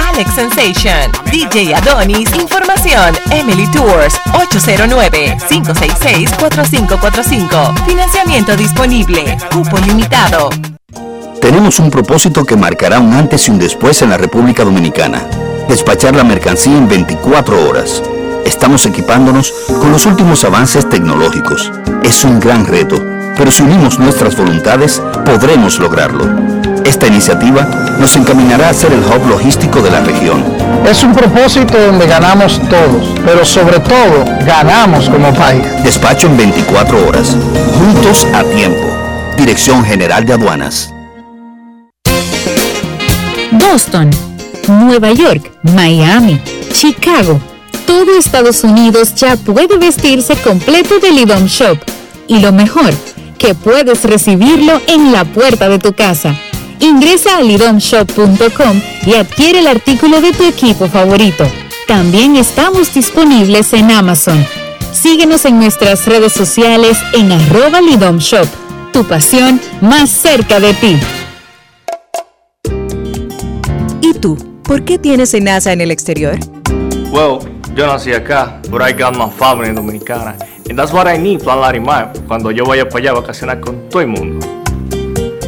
Alex Sensation, DJ Adonis, Información, Emily Tours, 809-566-4545. Financiamiento disponible, cupo limitado. Tenemos un propósito que marcará un antes y un después en la República Dominicana. Despachar la mercancía en 24 horas. Estamos equipándonos con los últimos avances tecnológicos. Es un gran reto, pero si unimos nuestras voluntades, podremos lograrlo. Esta iniciativa nos encaminará a ser el hub logístico de la región. Es un propósito donde ganamos todos, pero sobre todo ganamos como país. Despacho en 24 horas. Juntos a tiempo. Dirección General de Aduanas. Boston, Nueva York, Miami, Chicago. Todo Estados Unidos ya puede vestirse completo del IDOM Shop. Y lo mejor, que puedes recibirlo en la puerta de tu casa. Ingresa a lidomshop.com y adquiere el artículo de tu equipo favorito. También estamos disponibles en Amazon. Síguenos en nuestras redes sociales en arroba lidomshop. Tu pasión más cerca de ti. ¿Y tú? ¿Por qué tienes NASA en el exterior? Well, yo nací acá, but I got my family dominicana. And that's what I need, Plan Larimar, cuando yo vaya para allá a vacacionar con todo el mundo.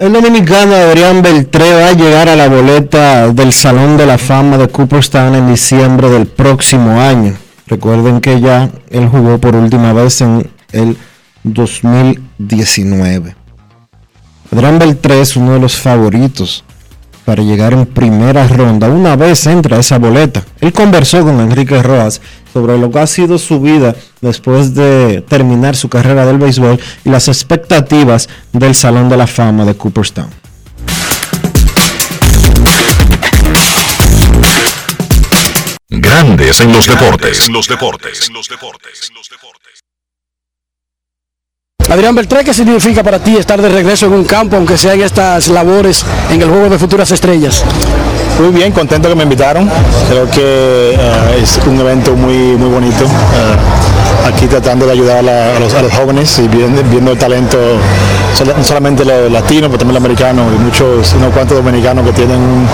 El dominicano Adrián Beltré va a llegar a la boleta del Salón de la Fama de Cooperstown en diciembre del próximo año. Recuerden que ya él jugó por última vez en el 2019. Adrián Beltré es uno de los favoritos para llegar en primera ronda una vez entra a esa boleta. Él conversó con Enrique Rojas sobre lo que ha sido su vida después de terminar su carrera del béisbol y las expectativas del Salón de la Fama de Cooperstown. Grandes en los deportes. En los deportes. Adrián Beltré, ¿qué significa para ti estar de regreso en un campo, aunque sea en estas labores en el juego de futuras estrellas? Muy bien, contento que me invitaron. Creo que uh, es un evento muy, muy bonito. Uh, aquí tratando de ayudar a, los, jóvenes y viendo, el talento, no solamente los latinos, pero también los americanos y muchos, unos cuantos dominicanos que tienen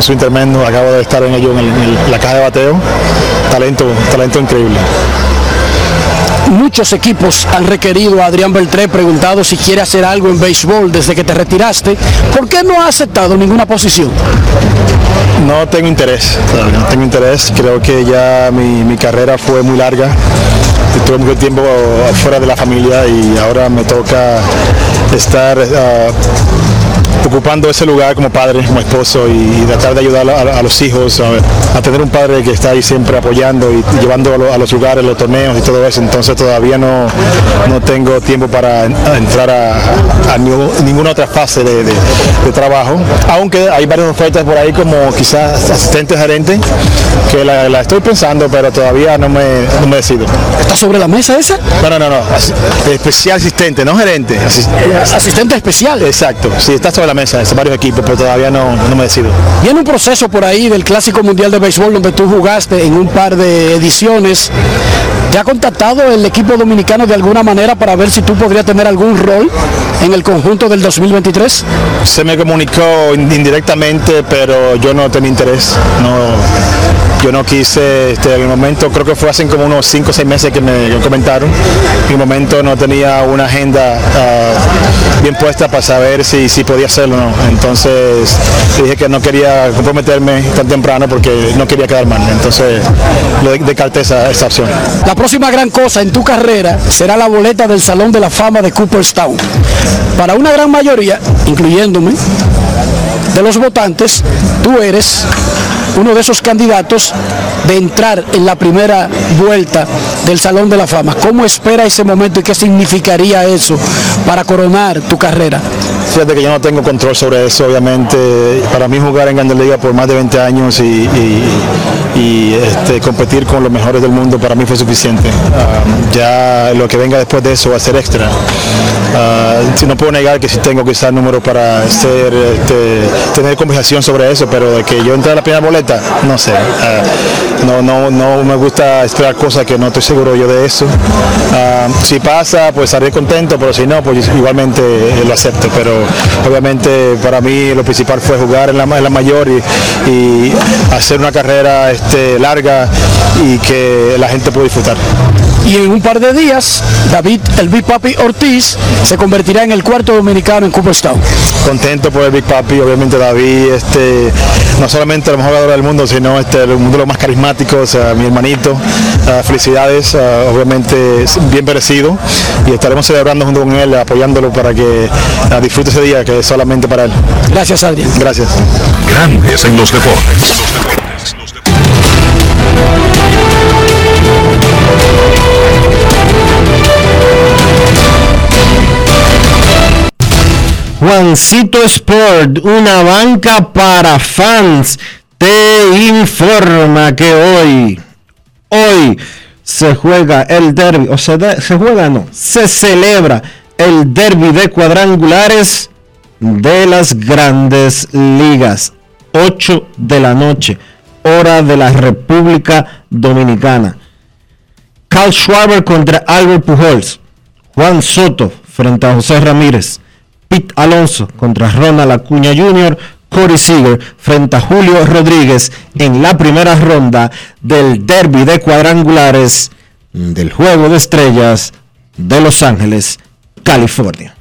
su intermedio. Acabo de estar en ello en, el, en la caja de bateo. Talento, talento increíble. Muchos equipos han requerido a Adrián Beltré preguntado si quiere hacer algo en béisbol desde que te retiraste. ¿Por qué no ha aceptado ninguna posición? No tengo interés, no tengo interés. Creo que ya mi, carrera fue muy larga. Tuve mucho tiempo fuera de la familia y ahora me toca estar uh, ocupando ese lugar como padre, como esposo y, tratar de ayudar a, a los hijos a, a, tener un padre que está ahí siempre apoyando y, y llevando a, lo, a, los lugares, los torneos y todo eso. Entonces todavía no, no tengo tiempo para entrar a, ninguna otra fase de, de, de, trabajo. Aunque hay varias ofertas por ahí como quizás asistente gerente que la, la, estoy pensando, pero todavía no me, no me decido. ¿Está sobre la mesa esa? No, no, no, no. Especial asistente, no gerente. Asistente especial. Exacto. Sí, está sobre la mesa, es varios equipos, pero todavía no, no me decido. Viene un proceso por ahí del Clásico Mundial de Béisbol donde tú jugaste en un par de ediciones. ¿Te ha contactado el equipo dominicano de alguna manera para ver si tú podrías tener algún rol en el conjunto del 2023? Se me comunicó indirectamente, pero yo no tenía interés. No, yo no quise, este, en el momento, creo que fue hace como unos 5 o 6 meses que me, comentaron. En el momento no tenía una agenda uh, bien puesta para saber si, si podía hacerlo o no. Entonces dije que no quería comprometerme tan temprano porque no quería quedar mal. Entonces lo descarté esa, esa opción. La próxima gran cosa en tu carrera será la boleta del Salón de la Fama de Cooperstown. Para una gran mayoría, incluyéndome, de los votantes, tú eres uno de esos candidatos de entrar en la primera vuelta del Salón de la Fama. ¿Cómo espera ese momento y qué significaría eso para coronar tu carrera? Fíjate que yo no tengo control sobre eso, obviamente. Para mí jugar en Grandes por más de 20 años y, este, competir con los mejores del mundo para mí fue suficiente. Ah, ya lo que venga después de eso va a ser extra. Ah, si no puedo negar que sí tengo quizás números para ser, este, tener conversación sobre eso, pero de que yo entre a la primera boleta, no sé. Ah, no, no, no me gusta esperar cosas que no estoy seguro yo de eso. Ah, si pasa, pues estaré contento, pero si no, pues igualmente lo acepto. Pero obviamente para mí lo principal fue jugar en la, en la mayor y, y hacer una carrera este, larga y que la gente pueda disfrutar. Y en un par de días, David, el Big Papi Ortiz, se convertirá en el cuarto dominicano en Cooperstown. Contento por el Big Papi, obviamente David, este, no solamente el mejor jugador del mundo, sino este, uno de los más carismáticos, ah, mi hermanito. Ah, felicidades, ah, obviamente bien merecido y estaremos celebrando junto con él, apoyándolo para que ah, disfrute ese día que es solamente para él. Gracias, Adrián. Gracias. Grandes en los deportes. Juancito Sport, una banca para fans, te informa que hoy, hoy se juega el derby, o se, se juega no, se celebra el derby de cuadrangulares de las grandes ligas. 8 de la noche, hora de la República Dominicana. Carl Schwarber contra Albert Pujols. Juan Soto frente a José Ramírez. Pete Alonso contra Ronald Acuña Jr. Corey Seager frente a Julio Rodríguez en la primera ronda del derby de cuadrangulares del Juego de Estrellas de Los Ángeles, California.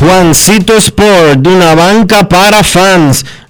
Juancito Sport, una banca para fans,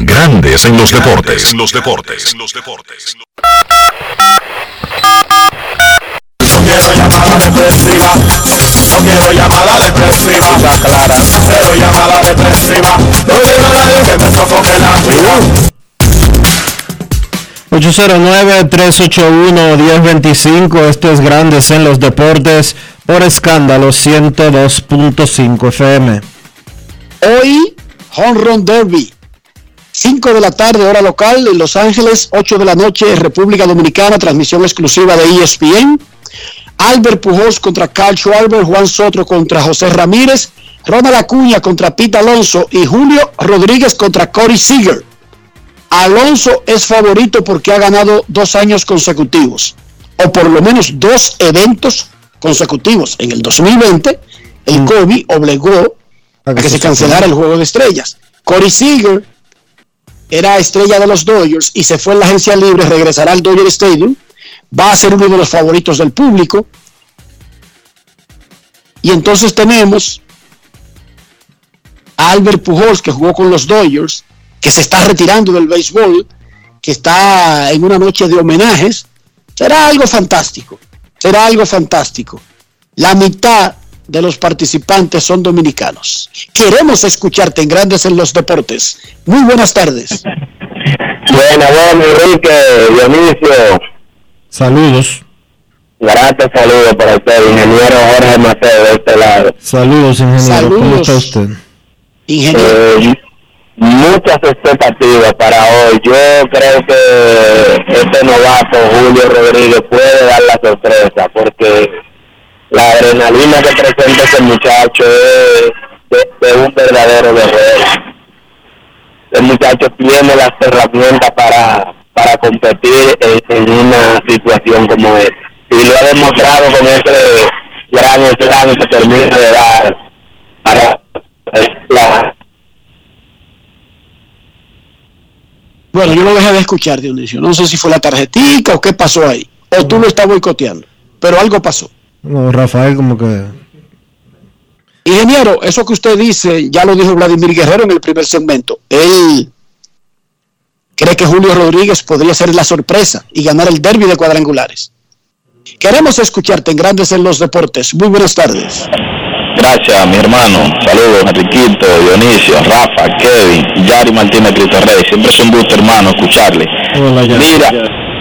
Grandes en los deportes. En los deportes. No quiero llamada depresiva. No quiero llamada depresiva. clara. Cero llamada depresiva. No quiero a nadie que me sofoque la vida. 809-381-1025, esto es Grandes en los Deportes por escándalo 102.5 FM. Hoy, Home Run Derby. 5 de la tarde, hora local, en Los Ángeles, 8 de la noche, República Dominicana, transmisión exclusiva de ESPN. Albert Pujols contra Carl Schwarber, Juan Soto contra José Ramírez, Ronald Acuña contra Pete Alonso y Julio Rodríguez contra Corey Seager. Alonso es favorito porque ha ganado dos años consecutivos, o por lo menos dos eventos consecutivos. En el 2020, el COVID obligó a que se cancelara el juego de estrellas. Corey Seager era estrella de los Dodgers y se fue en la agencia libre, regresará al Dodger Stadium, va a ser uno de los favoritos del público. Y entonces tenemos a Albert Pujols, que jugó con los Dodgers, que se está retirando del béisbol, que está en una noche de homenajes. Será algo fantástico, será algo fantástico. La mitad de los participantes son dominicanos. Queremos escucharte en Grandes en los Deportes. Muy buenas tardes. (laughs) Bueno, bueno, Enrique, Dionisio, Saludos. gracias, saludos para usted, ingeniero Jorge Mateo de este lado. Saludos, ingeniero. ¿Cómo Saludos. está usted? Eh, muchas expectativas para hoy. Yo creo que este novato, Julio Rodríguez, puede dar la sorpresa porque la adrenalina que presenta ese muchacho es de, un verdadero guerrero. El muchacho tiene las herramientas para, para competir en, en, una situación como esta. Y lo ha demostrado con ese gran slam que termina de dar para la... Bueno, yo lo dejé de escuchar, Dionisio. No sé si fue la tarjetita o qué pasó ahí. O tú lo estás boicoteando. Pero algo pasó. No, Rafael como que... Ingeniero, eso que usted dice, ya lo dijo Vladimir Guerrero en el primer segmento. Él cree que Julio Rodríguez podría ser la sorpresa y ganar el derby de cuadrangulares. Queremos escucharte en Grandes en los Deportes. Muy buenas tardes. Gracias, mi hermano. Saludos, Enriquito, Dionisio, Rafa, Kevin, Yari Martínez Cristo Rey. Siempre es un gusto, hermano, escucharle. Mira,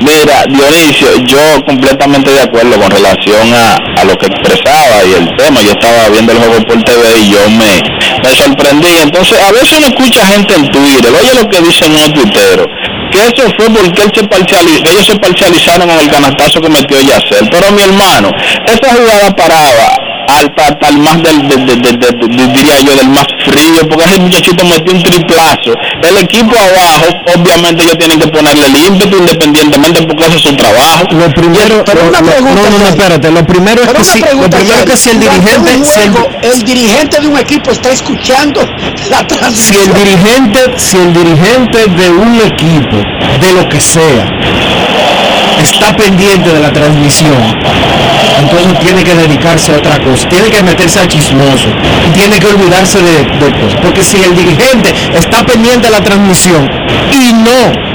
mira, Dionisio, yo completamente de acuerdo con relación a, a lo que expresaba y el tema. Yo estaba viendo el juego por TV y yo me, me sorprendí. Entonces, a veces uno escucha gente en Twitter, oye lo que dicen unos tuiteros, que eso fue porque él se ellos se parcializaron en el canastazo que metió Yacel. Pero mi hermano, esa jugada paraba al, pa- al más del, de- de- de- de- de- diría yo, del más frío, porque ese muchachito metió un triplazo. El equipo abajo, obviamente ellos tienen que ponerle el ímpetu independientemente porque ese es su trabajo. Lo primero, Pero una pregunta, no, no, no, espérate. Lo primero es que si, lo primero es que si el dirigente, si el, el dirigente de un equipo está escuchando la si el dirigente, si el dirigente de un equipo, de lo que sea, está pendiente de la transmisión, entonces tiene que dedicarse a otra cosa, tiene que meterse a chismoso, y tiene que olvidarse de, de cosas. Porque si el dirigente está pendiente de la transmisión y no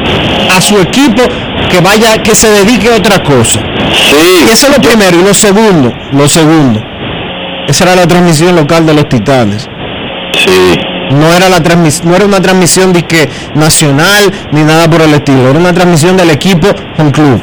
a su equipo, que vaya, que se dedique a otra cosa. Sí. Y eso es lo primero. Y lo segundo, lo segundo, esa era la transmisión local de los Titanes. Sí. No era la no era una transmisión nacional ni nada por el estilo, era una transmisión del equipo home club.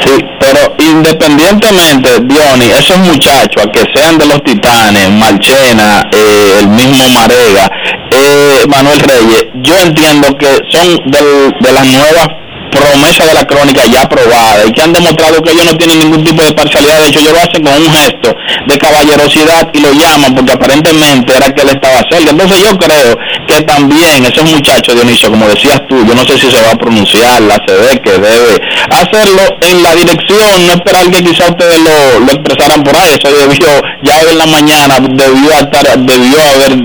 Sí, pero independientemente, Diony, esos muchachos, a que sean de los Titanes, Marchena, eh, el mismo Marega, eh, Manuel Reyes, yo entiendo que son del- de las nuevas promesas de la crónica ya aprobadas y que han demostrado que ellos no tienen ningún tipo de parcialidad, de hecho ellos lo hacen con un gesto de caballerosidad y lo llaman porque aparentemente era que él estaba cerca. Entonces yo creo que también esos muchachos, Dionisio, como decías tú, yo no sé si se va a pronunciar, la CD que debe hacerlo en la dirección, no esperar que quizás ustedes lo, lo expresaran por ahí, eso debió, ya en la mañana debió estar, debió haber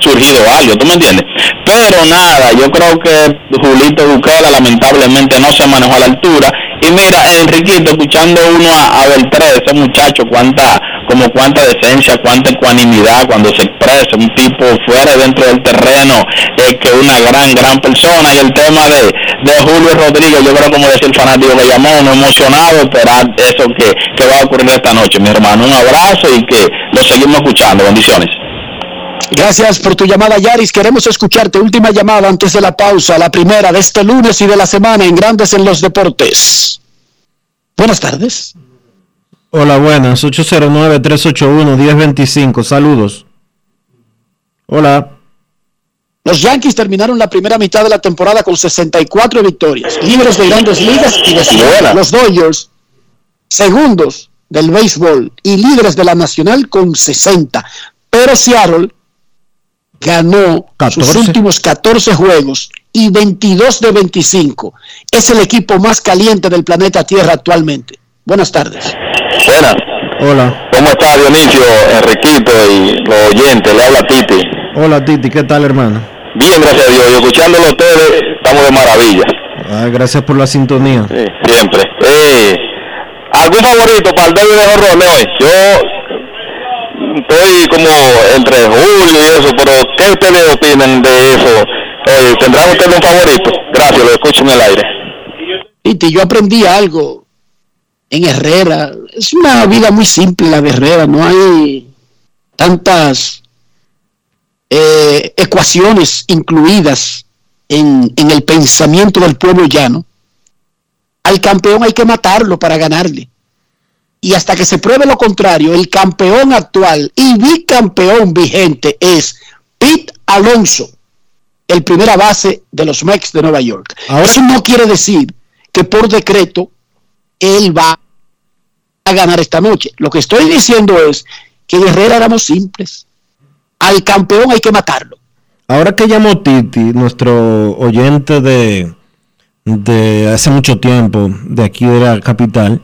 surgido algo, ¿tú me entiendes? Pero nada, yo creo que Julito Buquela lamentablemente no se manejó a la altura. Y mira, Enriquito, escuchando uno a, a Beltré, ese muchacho, cuánta, como cuánta decencia, cuánta ecuanimidad cuando se expresa, un tipo fuera y dentro del terreno, es que una gran, gran persona. Y el tema de, de Julio Rodríguez, yo creo como decía el fanático que llamó, uno emocionado, esperar eso que, que va a ocurrir esta noche, mi hermano. Un abrazo y que lo seguimos escuchando. Bendiciones. Gracias por tu llamada, Yaris. Queremos escucharte. Última llamada antes de la pausa, la primera de este lunes y de la semana en Grandes en los Deportes. Buenas tardes. Hola, buenas, 809-381-1025, saludos. Hola. Los Yankees terminaron la primera mitad de la temporada con 64 victorias, líderes de grandes ligas y de Buena. los Dodgers, segundos del béisbol y líderes de la nacional con 60. Pero Seattle ganó sus 14. últimos 14 juegos y 22 de 25. Es el equipo más caliente del planeta Tierra actualmente. Buenas tardes. Buenas. Hola. ¿Cómo está Dionisio, Enriquito y los oyentes? Le habla Titi. Hola Titi, ¿qué tal hermano? Bien, gracias a Dios. Y escuchándolo a ustedes, estamos de maravilla. Ah, gracias por la sintonía. Sí, siempre. Eh, ¿Algún favorito para el derby de Jorrones hoy? Yo estoy como entre Julio y eso, pero ¿qué ustedes opinan de eso? Eh, ¿Tendrán ustedes un favorito? Gracias, lo escucho en el aire. Titi, yo aprendí algo en Herrera. Es una vida muy simple la de Herrera, no hay tantas eh, ecuaciones incluidas en el pensamiento del pueblo llano. Al campeón hay que matarlo para ganarle. Y hasta que se pruebe lo contrario, el campeón actual y bicampeón vigente es Pete Alonso, el primera base de los Mets de Nueva York. Eso no quiere decir que por decreto él va a ganar esta noche. Lo que estoy diciendo es que en Herrera éramos simples. Al campeón hay que matarlo. Ahora que llamó Titi, nuestro oyente de, de hace mucho tiempo, de aquí de la capital,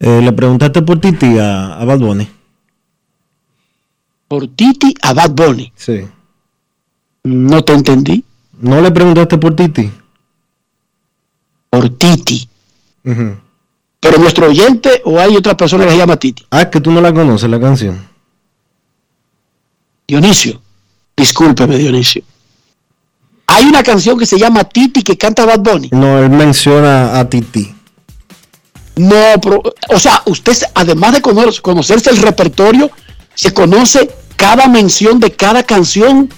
eh, le preguntaste por Titi a, a Bad Bunny. Por Titi a Bad Bunny. Sí. No te entendí. ¿No le preguntaste por Titi? Por Titi. ¿Pero nuestro oyente o hay otra persona que se llama Titi? Ah, es que tú no la conoces la canción. Dionisio. Discúlpeme, Dionisio. Hay una canción que se llama Titi que canta Bad Bunny. No, él menciona a Titi. No, pero, o sea, usted, además de conocer- conocerse el repertorio, se conoce cada mención de cada canción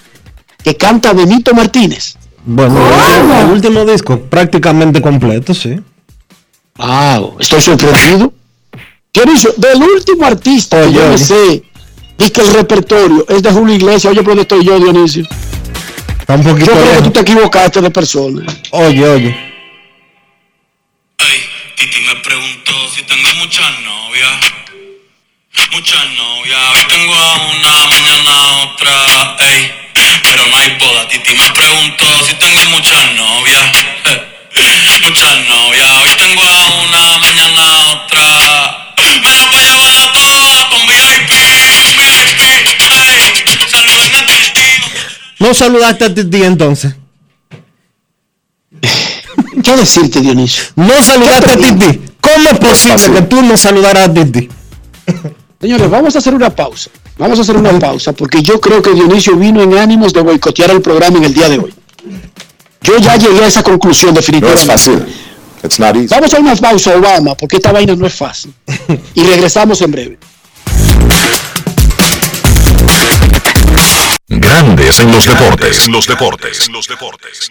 que canta Benito Martínez. Bueno, el último- el último disco prácticamente completo, sí. Wow, estoy sorprendido. Dionisio, del último artista que yo Oye, me oye. sé, y que el repertorio es de Julio Iglesias. Oye, ¿por dónde estoy yo, Dionisio? Está un poquito Yo creo que tú te equivocaste de persona. Oye, oye. Preguntó si tengo muchas novias. Muchas novias. Hoy tengo a una, mañana a otra. Ey. Pero no hay boda. Titi me preguntó si tengo muchas novias. (laughs) Muchas novias. Hoy tengo a una, mañana a otra. Me las voy a llevar a todas con VIP. VIP. Ey. A Titi. No saludaste a Titi entonces. (laughs) ¿Qué decirte, Dionisio? No saludaste a Titi. ¿Cómo es posible que tú no saludaras a Titi? (laughs) Señores, vamos a hacer una pausa. Vamos a hacer una pausa porque yo creo que Dionisio vino en ánimos de boicotear el programa en el día de hoy. Yo ya llegué a esa conclusión No definitivamente. es fácil. It's not easy. Vamos a una pausa, Obama, porque esta vaina no es fácil. Y regresamos en breve. Grandes en los deportes. En los deportes. En los deportes.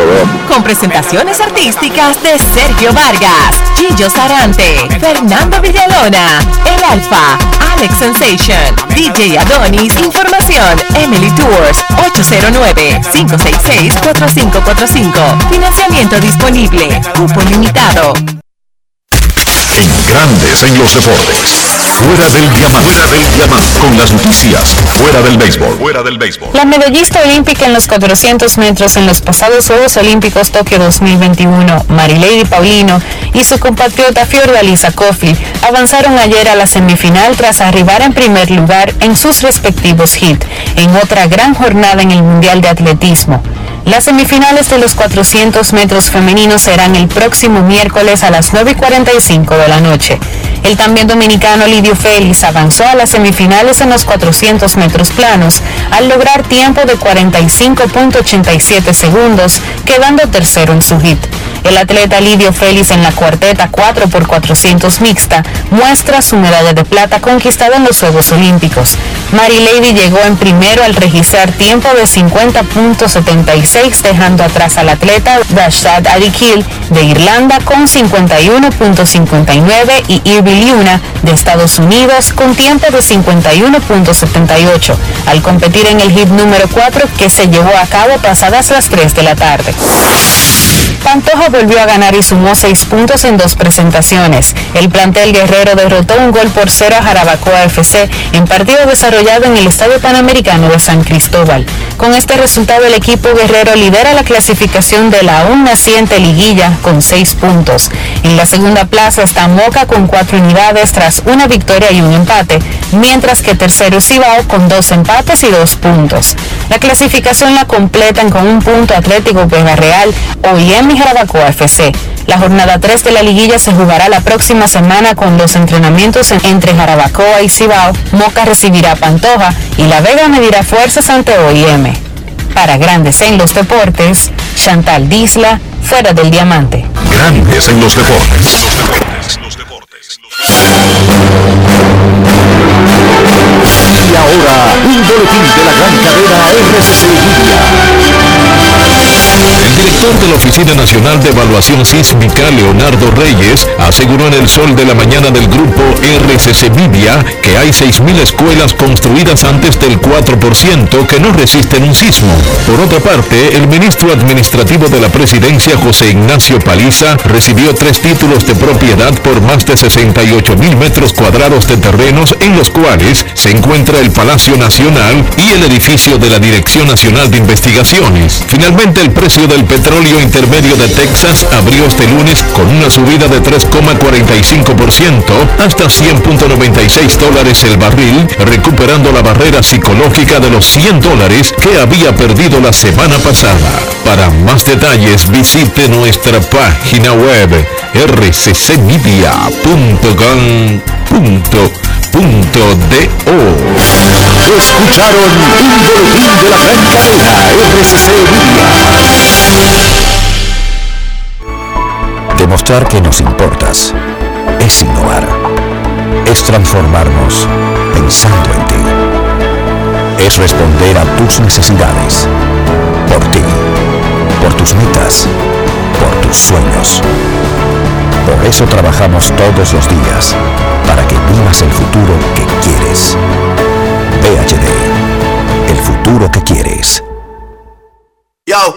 Lo veo. con presentaciones artísticas de Sergio Vargas, Gillo Sarante, Fernando Villalona, El Alfa, Alex Sensation, DJ Adonis, Información, Emily Tours, 809-566-4545. Financiamiento disponible, cupo limitado. En Grandes en los deportes. Fuera del diamante. Fuera del diamante. Con las noticias. Fuera del béisbol. Fuera del béisbol. La medallista olímpica en los 400 metros en los pasados Juegos Olímpicos Tokio 2021, Marilady Paulino, y su compatriota Fiordalisa Coffey avanzaron ayer a la semifinal tras arribar en primer lugar en sus respectivos hits, en otra gran jornada en el Mundial de Atletismo. Las semifinales de los 400 metros femeninos serán el próximo miércoles a las 9 y 45 de la noche. El también dominicano Lidio Félix avanzó a las semifinales en los 400 metros planos al lograr tiempo de 45.87 segundos, quedando tercero en su hit. El atleta Lidio Félix en la cuarteta 4x400 mixta muestra su medalla de plata conquistada en los Juegos Olímpicos. Mary Lady llegó en primero al registrar tiempo de 50.76 dejando atrás al atleta Rashad Adikil de Irlanda con 51.59 y Irby De Estados Unidos con tiempo de 51.78 al competir en el hit número 4 que se llevó a cabo pasadas las 3 de la tarde. Pantoja volvió a ganar y sumó 6 puntos en dos presentaciones. El plantel guerrero derrotó un gol por cero a Jarabacoa FC en partido desarrollado en el Estadio Panamericano de San Cristóbal. Con este resultado el equipo guerrero lidera la clasificación de la aún naciente liguilla con 6 puntos. En la segunda plaza está Moca con 4 unidades tras una victoria y un empate, mientras que tercero es Cibao con 2 empates y 2 puntos. La clasificación la completan con un punto Atlético Vega Real, OIM y Jarabacoa FC. La jornada 3 de la liguilla se jugará la próxima semana con los entrenamientos entre Jarabacoa y Cibao. Moca recibirá a Pantoja y La Vega medirá fuerzas ante OIM. Para Grandes en los Deportes, Chantal Disla, fuera del diamante. Grandes en los deportes. Y ahora, un boletín de la gran cadena El director de la Oficina Nacional de Evaluación Sísmica, Leonardo Reyes, aseguró en el sol de la mañana del grupo RCC Media que hay 6.000 escuelas construidas antes del 4% que no resisten un sismo. Por otra parte, el ministro administrativo de la presidencia, José Ignacio Paliza, recibió tres títulos de propiedad por más de 68 mil metros cuadrados de terrenos en los cuales se encuentra el Palacio Nacional y el edificio de la Dirección Nacional de Investigaciones. Finalmente, el precio del petróleo intermedio de Texas abrió este lunes con una subida de 3,45% hasta 100.96 dólares el barril, recuperando la barrera psicológica de los 100 dólares que había perdido la semana pasada. Para más detalles visite nuestra página web rccmedia.com.do. Escucharon un boletín de la gran cadena RCC Media. Demostrar que nos importas es innovar. Es transformarnos pensando en ti. Es responder a tus necesidades. Por ti. Por tus metas. Por tus sueños. Por eso trabajamos todos los días. Para que vivas el futuro que quieres. PHD. El futuro que quieres. Yo,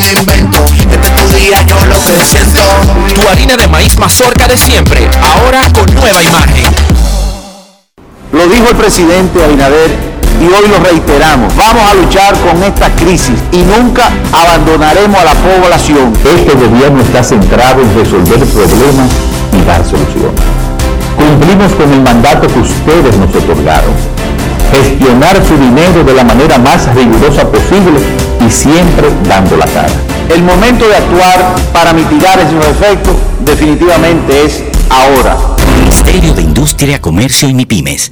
algún invento. Es tu día, yo lo que siento. Tu harina de maíz mazorca de siempre, ahora con nueva imagen. Lo dijo el presidente Abinader y hoy lo reiteramos. Vamos a luchar con esta crisis y nunca abandonaremos a la población. Este gobierno está centrado en resolver problemas y dar soluciones. Cumplimos con el mandato que ustedes nos otorgaron. Gestionar su dinero de la manera más rigurosa posible y siempre dando la cara. El momento de actuar para mitigar esos efectos definitivamente es ahora. Ministerio de Industria, Comercio y MIPIMES.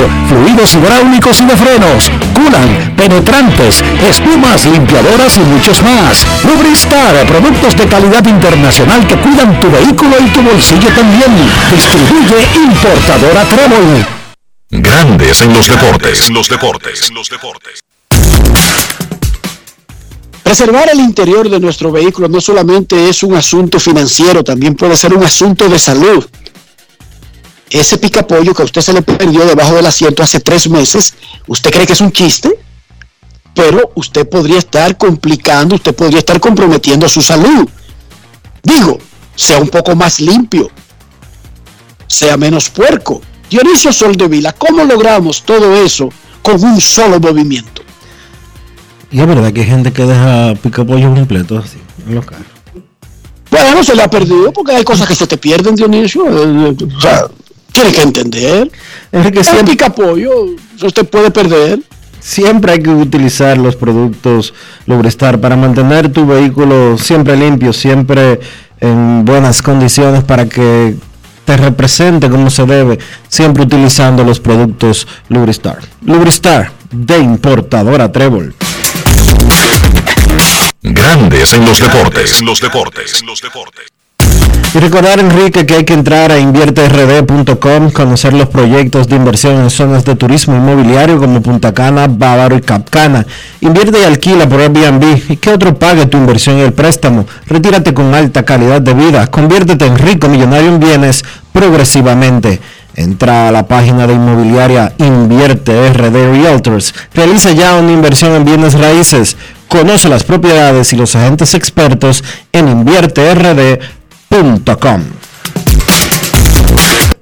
fluidos hidráulicos y de frenos, culan, penetrantes, espumas, limpiadoras y muchos más. Lubristar, productos de calidad internacional que cuidan tu vehículo y tu bolsillo también. Distribuye importadora Trébol. Grandes en los deportes. En los deportes. En los deportes. Preservar el interior de nuestro vehículo no solamente es un asunto financiero, también puede ser un asunto de salud. Ese picapollo que a usted se le perdió debajo del asiento hace tres meses, ¿usted cree que es un chiste? Pero usted podría estar complicando, usted podría estar comprometiendo su salud. Digo, sea un poco más limpio, sea menos puerco. Dionisio Soldevila, ¿cómo logramos todo eso con un solo movimiento? Y es verdad que hay gente que deja picapollo completo así en los carros. Bueno, no se le ha perdido porque hay cosas que se te pierden, Dionisio. Eh, O sea, tiene que entender. Enrique, el siempre- picapollo, usted puede perder. Siempre hay que utilizar los productos Lubristar para mantener tu vehículo siempre limpio, siempre en buenas condiciones para que te represente como se debe, siempre utilizando los productos Lubristar. Lubristar de importadora Trébol. Grandes en los deportes. En los deportes. Y recordar, Enrique, que hay que entrar a invierterd.com, conocer los proyectos de inversión en zonas de turismo inmobiliario como Punta Cana, Bávaro y Capcana. Invierte y alquila por Airbnb y que otro pague tu inversión y el préstamo. Retírate con alta calidad de vida. Conviértete en rico millonario en bienes progresivamente. Entra a la página de inmobiliaria Invierte RD Realtors. Realiza ya una inversión en bienes raíces. Conoce las propiedades y los agentes expertos en invierterd.com.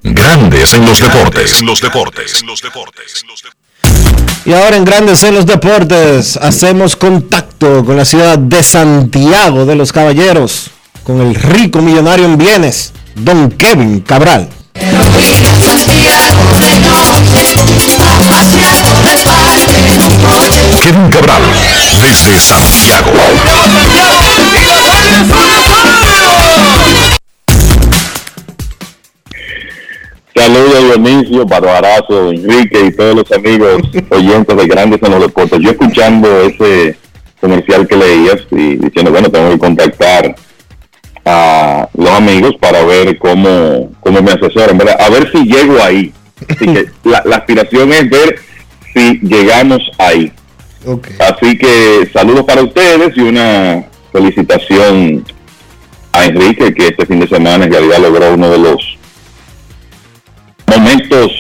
Grandes en los deportes. En los deportes. Y ahora en Grandes en los Deportes hacemos contacto con la ciudad de Santiago de los Caballeros, con el rico millonario en bienes, don Kevin Cabral. Kevin Cabral, desde Santiago. Saludos Dionisio, Barbarazo, Enrique y todos los amigos oyentes de Grandes en los Deportes. Yo escuchando ese comercial que leías y diciendo, bueno, tengo que contactar a los amigos para ver cómo, cómo me asesoran, ¿verdad? A ver si llego ahí. Así que la, la aspiración es ver si llegamos ahí. Así que saludos para ustedes y una felicitación a Enrique que este fin de semana en realidad logró uno de los momentos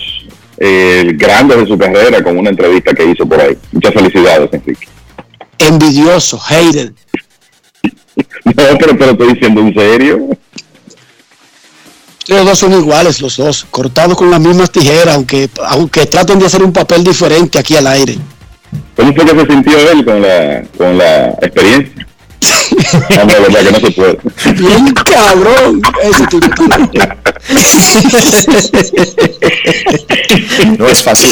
eh, grandes de su carrera con una entrevista que hizo por ahí. Muchas felicidades, Enrique. Envidioso, hater. (laughs) No, pero te lo estoy diciendo en serio. Los dos son iguales, los dos, cortados con las mismas tijeras, aunque, aunque traten de hacer un papel diferente aquí al aire. ¿Cómo fue que se sintió él con la, con la experiencia? (laughs) No, no, verdad que no se puede. Bien cabrón, ese tipo No es fácil.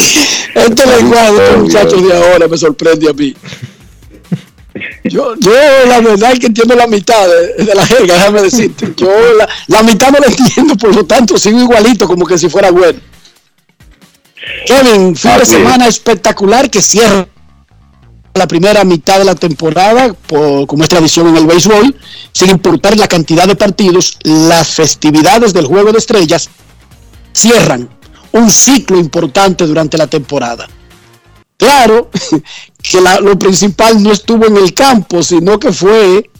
Este lenguaje de estos muchachos de ahora me sorprende a mí. Yo, yo la verdad es que entiendo la mitad de, de la jerga, déjame decirte. Yo la, la mitad no la entiendo, por lo tanto sigo igualito como que si fuera bueno. Kevin, fin de semana espectacular que cierra la primera mitad de la temporada, por- como es tradición en el béisbol, sin importar la cantidad de partidos, las festividades del Juego de Estrellas cierran un ciclo importante durante la temporada. Claro que la- lo principal no estuvo en el campo, sino que fue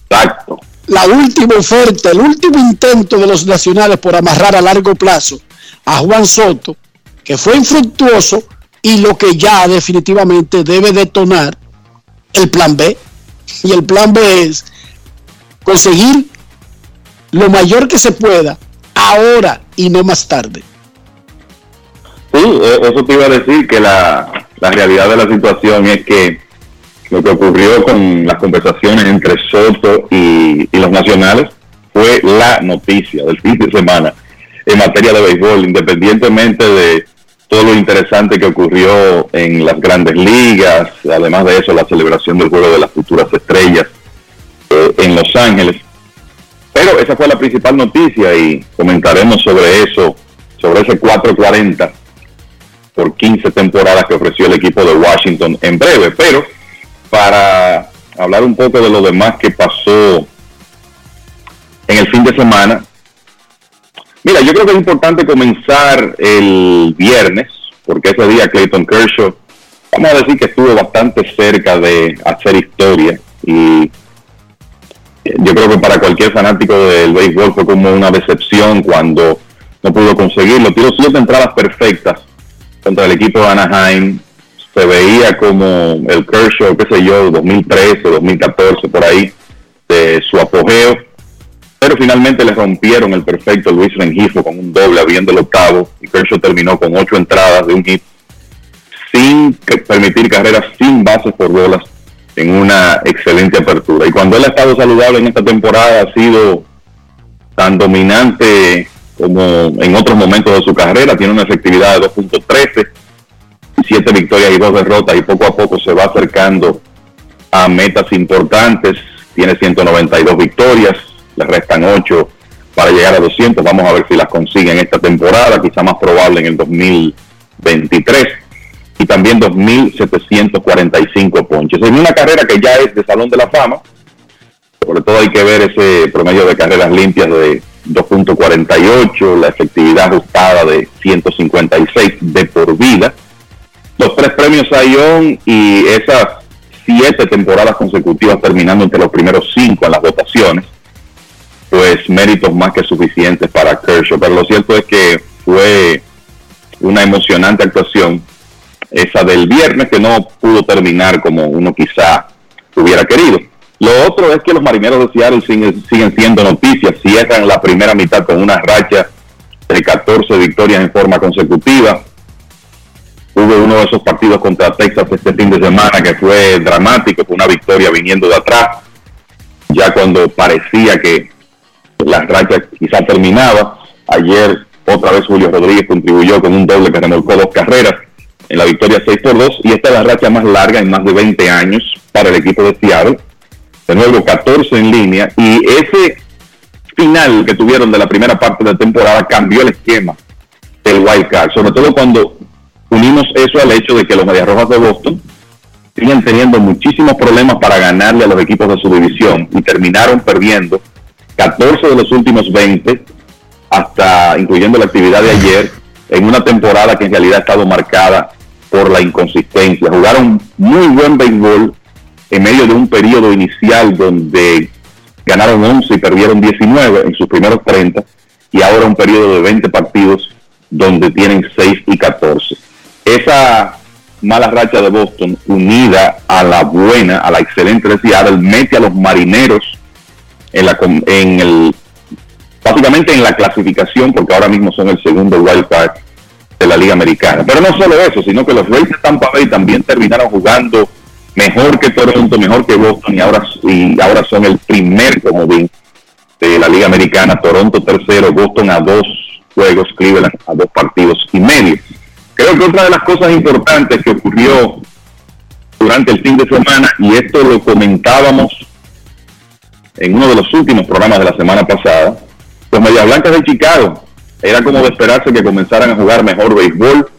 la última oferta, el último intento de los nacionales por amarrar a largo plazo a Juan Soto, que fue infructuoso y lo que ya definitivamente debe detonar el plan B. Y el plan B es conseguir lo mayor que se pueda ahora y no más tarde. Sí, eh, eso te iba a decir que la, la realidad de la situación es que lo que ocurrió con las conversaciones entre Soto y, los nacionales fue la noticia del fin de semana en materia de béisbol, independientemente de todo lo interesante que ocurrió en las grandes ligas, además de eso la celebración del juego de las futuras estrellas eh, en Los Ángeles. Pero esa fue la principal noticia y comentaremos sobre eso, sobre ese 440 por 15 temporadas que ofreció el equipo de Washington en breve. Pero para hablar un poco de lo demás que pasó en el fin de semana, mira, yo creo que es importante comenzar el viernes, porque ese día Clayton Kershaw, vamos a decir que estuvo bastante cerca de hacer historia y yo creo que para cualquier fanático del béisbol fue como una decepción cuando no pudo conseguirlo. Tiró siete entradas perfectas contra el equipo de Anaheim. Se veía como el Kershaw, qué sé yo, 2013, 2014, por ahí, de su apogeo. Pero finalmente le rompieron el perfecto Luis Rengifo con un doble habiendo el octavo. Y Kershaw terminó con ocho entradas de un hit sin permitir carreras sin bases por bolas en una excelente apertura. Y cuando él ha estado saludable en esta temporada ha sido tan dominante como en otros momentos de su carrera, tiene una efectividad de 2.13, siete victorias y dos derrotas y poco a poco se va acercando a metas importantes, tiene 192 victorias, le restan 8 para llegar a 200, vamos a ver si las consigue en esta temporada, quizá más probable en el 2023 y también 2.745 ponches. En una carrera que ya es de Salón de la Fama, sobre todo hay que ver ese promedio de carreras limpias de 2.48, la efectividad ajustada de 156 de por vida, los tres premios Sayón y esas siete temporadas consecutivas terminando entre los primeros cinco en las votaciones, pues méritos más que suficientes para Kershaw. Pero lo cierto es que fue una emocionante actuación esa del viernes que no pudo terminar como uno quizá hubiera querido. Lo otro es que los marineros de Seattle siguen, siguen siendo noticias, cierran la primera mitad con una racha de 14 victorias en forma consecutiva. Hubo uno de esos partidos contra Texas este fin de semana que fue dramático, fue una victoria viniendo de atrás, ya cuando parecía que la racha quizá terminaba. Ayer otra vez Julio Rodríguez contribuyó con un doble que remolcó dos carreras en la victoria 6 por 2 y esta es la racha más larga en más de 20 años para el equipo de Seattle. De nuevo 14 en línea y ese final que tuvieron de la primera parte de la temporada cambió el esquema del wild card, sobre todo cuando unimos eso al hecho de que los Medias Rojas de Boston siguen teniendo muchísimos problemas para ganarle a los equipos de su división y terminaron perdiendo 14 de los últimos 20 hasta incluyendo la actividad de ayer en una temporada que en realidad ha estado marcada por la inconsistencia. Jugaron muy buen béisbol en medio de un periodo inicial donde ganaron 11 y perdieron 19 en sus primeros 30 y ahora un periodo de 20 partidos donde tienen 6 y 14. Esa mala racha de Boston unida a la buena, a la excelente de Seattle, mete a los marineros en, la, en el básicamente en la clasificación, porque ahora mismo son el segundo wild card de la Liga Americana. Pero no solo eso, sino que los Rays de Tampa Bay también terminaron jugando mejor que Toronto, mejor que Boston y ahora, y ahora son el primer comodín de la Liga Americana. Toronto tercero, Boston a dos juegos, Cleveland a dos partidos y medio. Creo que otra de las cosas importantes que ocurrió durante el fin de semana, y esto lo comentábamos en uno de los últimos programas de la semana pasada, los Medias Blancas de Chicago, era como de esperarse que comenzaran a jugar mejor béisbol,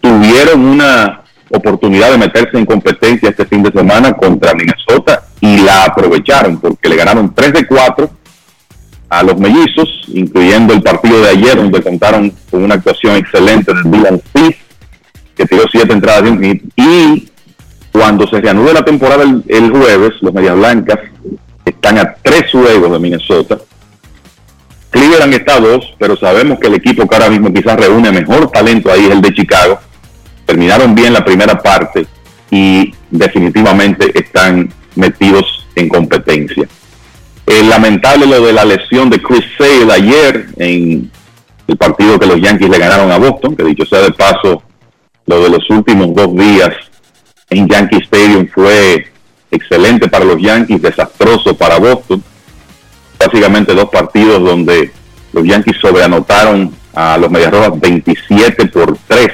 tuvieron una oportunidad de meterse en competencia este fin de semana contra Minnesota y la aprovecharon porque le ganaron 3 de 4 a los mellizos, incluyendo el partido de ayer donde contaron con una actuación excelente de Dylan Cease, que tiró siete entradas de un hit, y cuando se reanude la temporada el, jueves, los Medias Blancas están a tres juegos de Minnesota. Cleveland está a dos, pero sabemos que el equipo que ahora mismo quizás reúne mejor talento ahí es el de Chicago. Terminaron bien la primera parte y definitivamente están metidos en competencia. Eh, lamentable lo de la lesión de Chris Sale ayer en el partido que los Yankees le ganaron a Boston, que dicho sea de paso, lo de los últimos dos días en Yankee Stadium fue excelente para los Yankees, desastroso para Boston. Básicamente dos partidos donde los Yankees sobreanotaron a los Medias Rojas 27 por 3.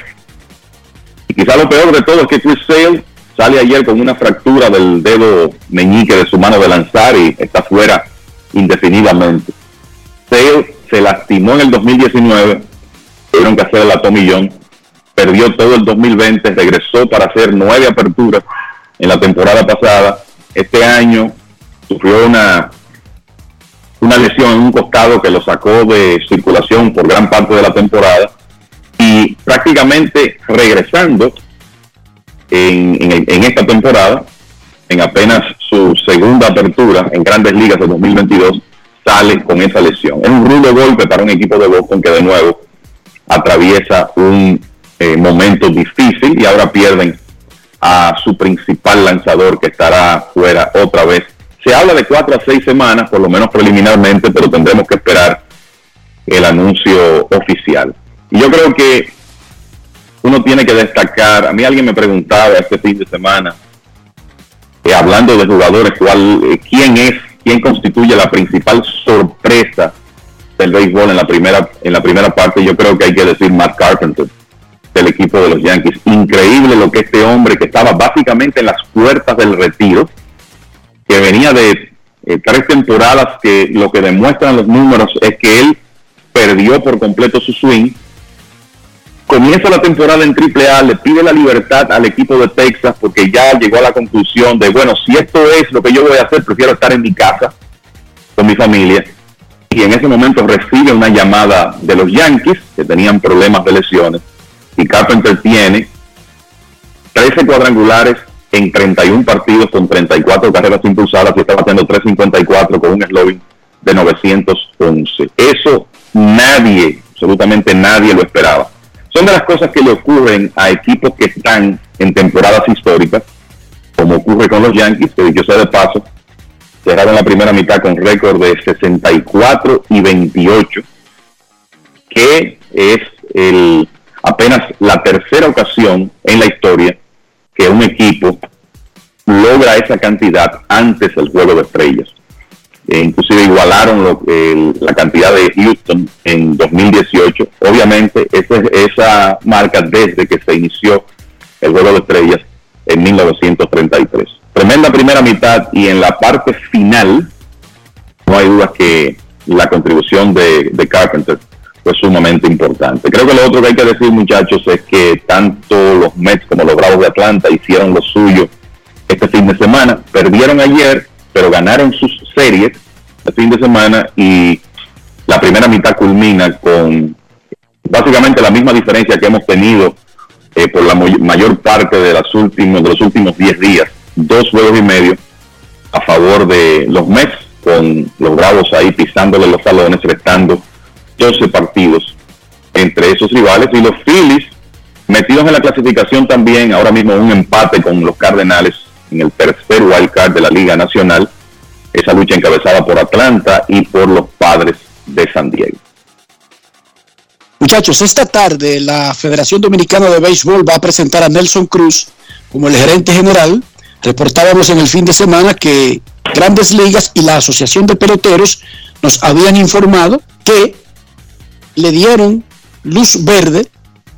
Y quizá lo peor de todo es que Chris Sale sale ayer con una fractura del dedo meñique de su mano de lanzar y está fuera indefinidamente. Sale se lastimó en el 2019, tuvieron que hacer la Tommy John, perdió todo el 2020, regresó para hacer nueve aperturas en la temporada pasada. Este año sufrió una, una lesión en un costado que lo sacó de circulación por gran parte de la temporada y prácticamente regresando en, esta temporada, en apenas su segunda apertura en grandes ligas de 2022, sale con esa lesión. Es un rudo golpe para un equipo de Boston que de nuevo atraviesa un eh, momento difícil y ahora pierden a su principal lanzador que estará fuera otra vez. Se habla de cuatro a seis semanas, por lo menos preliminarmente, pero tendremos que esperar el anuncio oficial. Yo creo que uno tiene que destacar, a mí alguien me preguntaba este fin de semana, eh, hablando de jugadores, cuál, eh, quién es, quién constituye la principal sorpresa del béisbol en la primera en la primera parte, yo creo que hay que decir Matt Carpenter del equipo de los Yankees. Increíble lo que este hombre que estaba básicamente en las puertas del retiro, que venía de eh, tres temporadas que lo que demuestran los números es que él perdió por completo su swing. Comienza la temporada en AAA, le pide la libertad al equipo de Texas porque ya llegó a la conclusión de, bueno, si esto es lo que yo voy a hacer, prefiero estar en mi casa con mi familia. Y en ese momento recibe una llamada de los Yankees, que tenían problemas de lesiones, y Carpenter tiene 13 cuadrangulares en 31 partidos con 34 carreras impulsadas y está batiendo 354 con un slogan de 911. Eso nadie, absolutamente nadie lo esperaba. Son de las cosas que le ocurren a equipos que están en temporadas históricas, como ocurre con los Yankees, que dicho sea de paso, cerraron la primera mitad con récord de 64 y 28, que es el apenas la tercera ocasión en la historia que un equipo logra esa cantidad antes del juego de estrellas. E inclusive igualaron lo, la cantidad de Houston en 2018. Obviamente esa, esa marca desde que se inició el juego de estrellas en 1933. Tremenda primera mitad y en la parte final no hay duda que la contribución de, de Carpenter fue sumamente importante. Creo que lo otro que hay que decir, muchachos, es que tanto los Mets como los Bravos de Atlanta hicieron lo suyo este fin de semana. Perdieron ayer, pero ganaron sus series este fin de semana y la primera mitad culmina con básicamente la misma diferencia que hemos tenido eh, por la mayor parte de, las últimos, de los últimos 10 días. Dos juegos y medio a favor de los Mets, con los Bravos ahí pisándole los salones, restando 12 partidos entre esos rivales y los Phillies metidos en la clasificación también, ahora mismo un empate con los Cardenales en el tercer wild card de la Liga Nacional, esa lucha encabezada por Atlanta y por los Padres de San Diego. Muchachos, esta tarde la Federación Dominicana de Béisbol va a presentar a Nelson Cruz como el gerente general. Reportábamos en el fin de semana que Grandes Ligas y la Asociación de Peloteros nos habían informado que le dieron luz verde,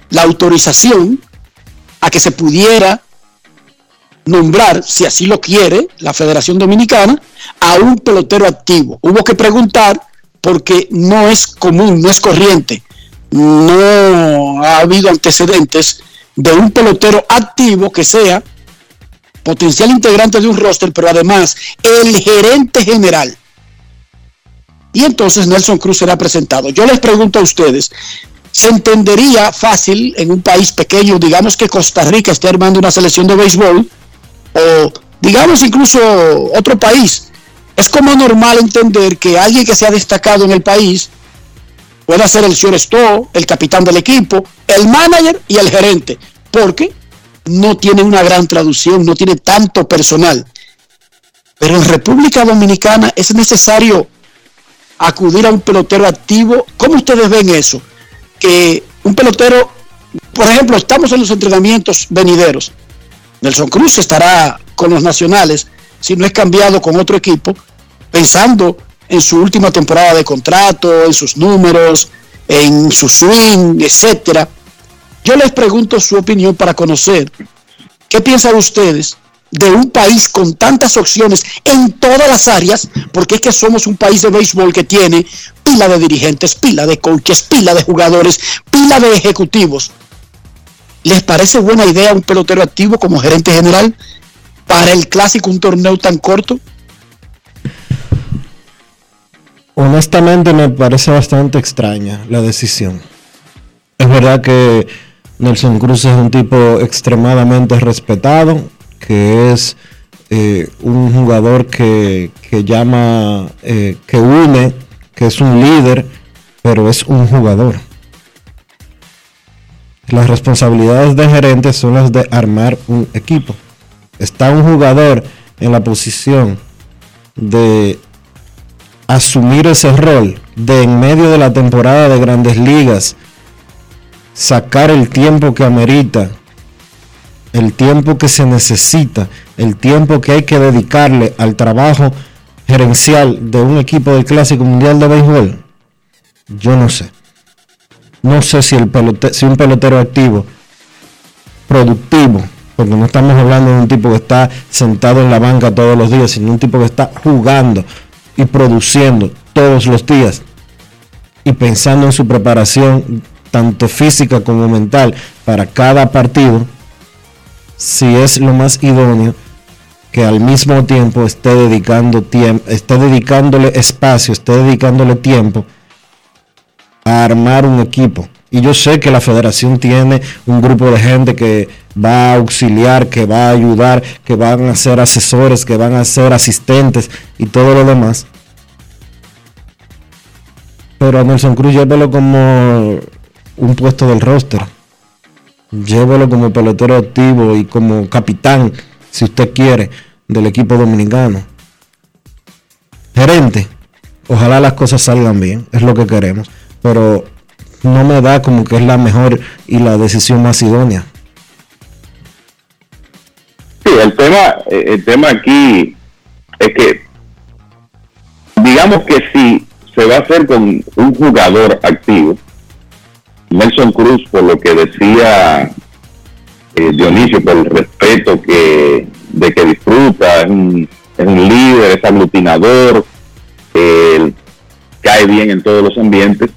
la autorización a que se pudiera nombrar, si así lo quiere la Federación Dominicana, a un pelotero activo. Hubo que preguntar porque no es común, no es corriente, no ha habido antecedentes de un pelotero activo que sea potencial integrante de un roster, pero además el gerente general y entonces Nelson Cruz será presentado. Yo les pregunto a ustedes, ¿se entendería fácil en un país pequeño, digamos que Costa Rica esté armando una selección de béisbol, o digamos incluso otro país? Es como normal entender que alguien que se ha destacado en el país pueda ser el shortstop, el capitán del equipo, el manager y el gerente, porque no tiene una gran traducción, no tiene tanto personal. Pero en República Dominicana es necesario acudir a un pelotero activo. ¿Cómo ustedes ven eso? Que un pelotero, por ejemplo, estamos en los entrenamientos venideros. Nelson Cruz estará con los nacionales, si no es cambiado con otro equipo, pensando en su última temporada de contrato, en sus números, en su swing, etcétera. Yo les pregunto su opinión para conocer qué piensan ustedes de un país con tantas opciones en todas las áreas, porque es que somos un país de béisbol que tiene pila de dirigentes, pila de coaches, pila de jugadores, pila de ejecutivos. ¿Les parece buena idea un pelotero activo como gerente general para el clásico, un torneo tan corto? Honestamente me parece bastante extraña la decisión. Es verdad que Nelson Cruz es un tipo extremadamente respetado, que es eh, un jugador que, que llama, eh, que une, que es un líder, pero es un jugador. Las responsabilidades de gerente son las de armar un equipo. Está un jugador en la posición de asumir ese rol de en medio de la temporada de grandes ligas sacar el tiempo que amerita, el tiempo que se necesita, el tiempo que hay que dedicarle al trabajo gerencial de un equipo del Clásico Mundial de Béisbol, yo no sé. No sé si, el si un pelotero activo, productivo, porque no estamos hablando de un tipo que está sentado en la banca todos los días, sino un tipo que está jugando y produciendo todos los días y pensando en su preparación tanto física como mental para cada partido, si es lo más idóneo que al mismo tiempo esté dedicando tiempo, esté dedicándole espacio, esté dedicándole tiempo a armar un equipo. Y yo sé que la federación tiene un grupo de gente que va a auxiliar, que va a ayudar, que van a ser asesores, que van a ser asistentes y todo lo demás. Pero a Nelson Cruz llévelo como un puesto del roster. Llévelo como pelotero activo y como capitán, si usted quiere, del equipo dominicano. Gerente, ojalá las cosas salgan bien, es lo que queremos pero no me da como que es la mejor y la decisión más idónea. Sí, el tema, eh, el tema aquí es que, digamos que si se va a hacer con un jugador activo, Nelson Cruz, por lo que decía eh, Dionisio, por el respeto que de que disfruta, es un, es un líder, es aglutinador, cae bien en todos los ambientes,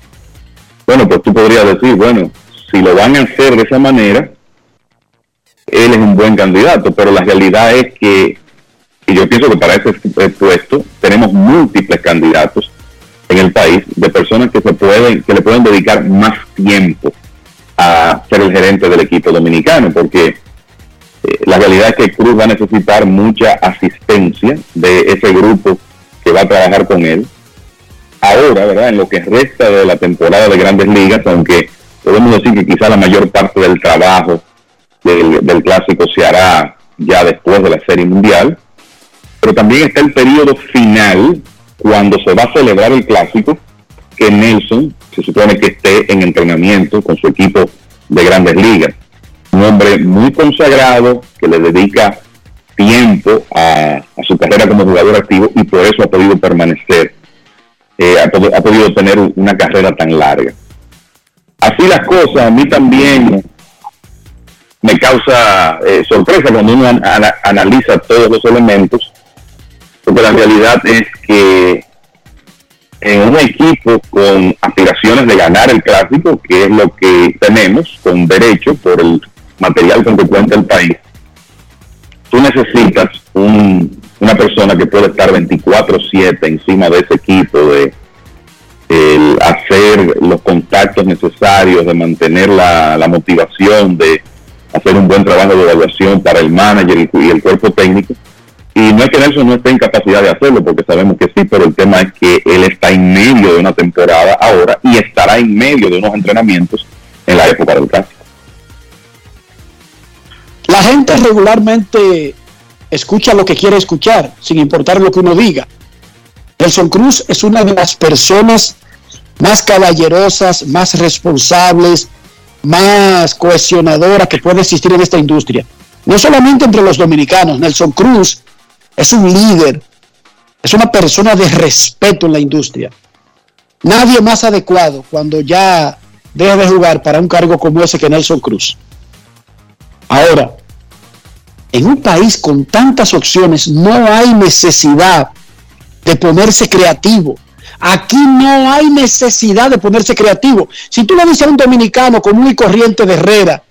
bueno, pues tú podrías decir, bueno, si lo van a hacer de esa manera, él es un buen candidato, pero la realidad es que, y yo pienso que para ese puesto tenemos múltiples candidatos en el país de personas que se pueden, que le pueden dedicar más tiempo a ser el gerente del equipo dominicano, porque eh, la realidad es que Cruz va a necesitar mucha asistencia de ese grupo que va a trabajar con él ahora, ¿verdad? En lo que resta de la temporada de grandes ligas, aunque podemos decir que quizá la mayor parte del trabajo del, clásico se hará ya después de la serie mundial, pero también está el periodo final cuando se va a celebrar el clásico, que Nelson se supone que esté en entrenamiento con su equipo de grandes ligas. Un hombre muy consagrado que le dedica tiempo a su carrera como jugador activo y por eso ha podido permanecer eh, ha, podido tener una carrera tan larga. Así las cosas, a mí también me causa eh, sorpresa cuando uno analiza todos los elementos, porque la realidad es que en un equipo con aspiraciones de ganar el clásico, que es lo que tenemos con derecho por el material con que cuenta el país, tú necesitas un, una persona que puede estar 24/7 encima de ese equipo, de hacer los contactos necesarios, de mantener la, motivación, de hacer un buen trabajo de evaluación para el manager y, el cuerpo técnico. Y no es que Nelson no esté en capacidad de hacerlo, porque sabemos que sí, pero el tema es que él está en medio de una temporada ahora y estará en medio de unos entrenamientos en la época del clásico. La gente regularmente escucha lo que quiere escuchar, sin importar lo que uno diga. Nelson Cruz es una de las personas más caballerosas, más responsables, más cohesionadoras que puede existir en esta industria. No solamente entre los dominicanos, Nelson Cruz es un líder, es una persona de respeto en la industria. Nadie más adecuado cuando ya deja de jugar para un cargo como ese que Nelson Cruz. Ahora, en un país con tantas opciones no hay necesidad de ponerse creativo. Aquí no hay necesidad de ponerse creativo. Si tú le dices a un dominicano común y corriente de Herrera,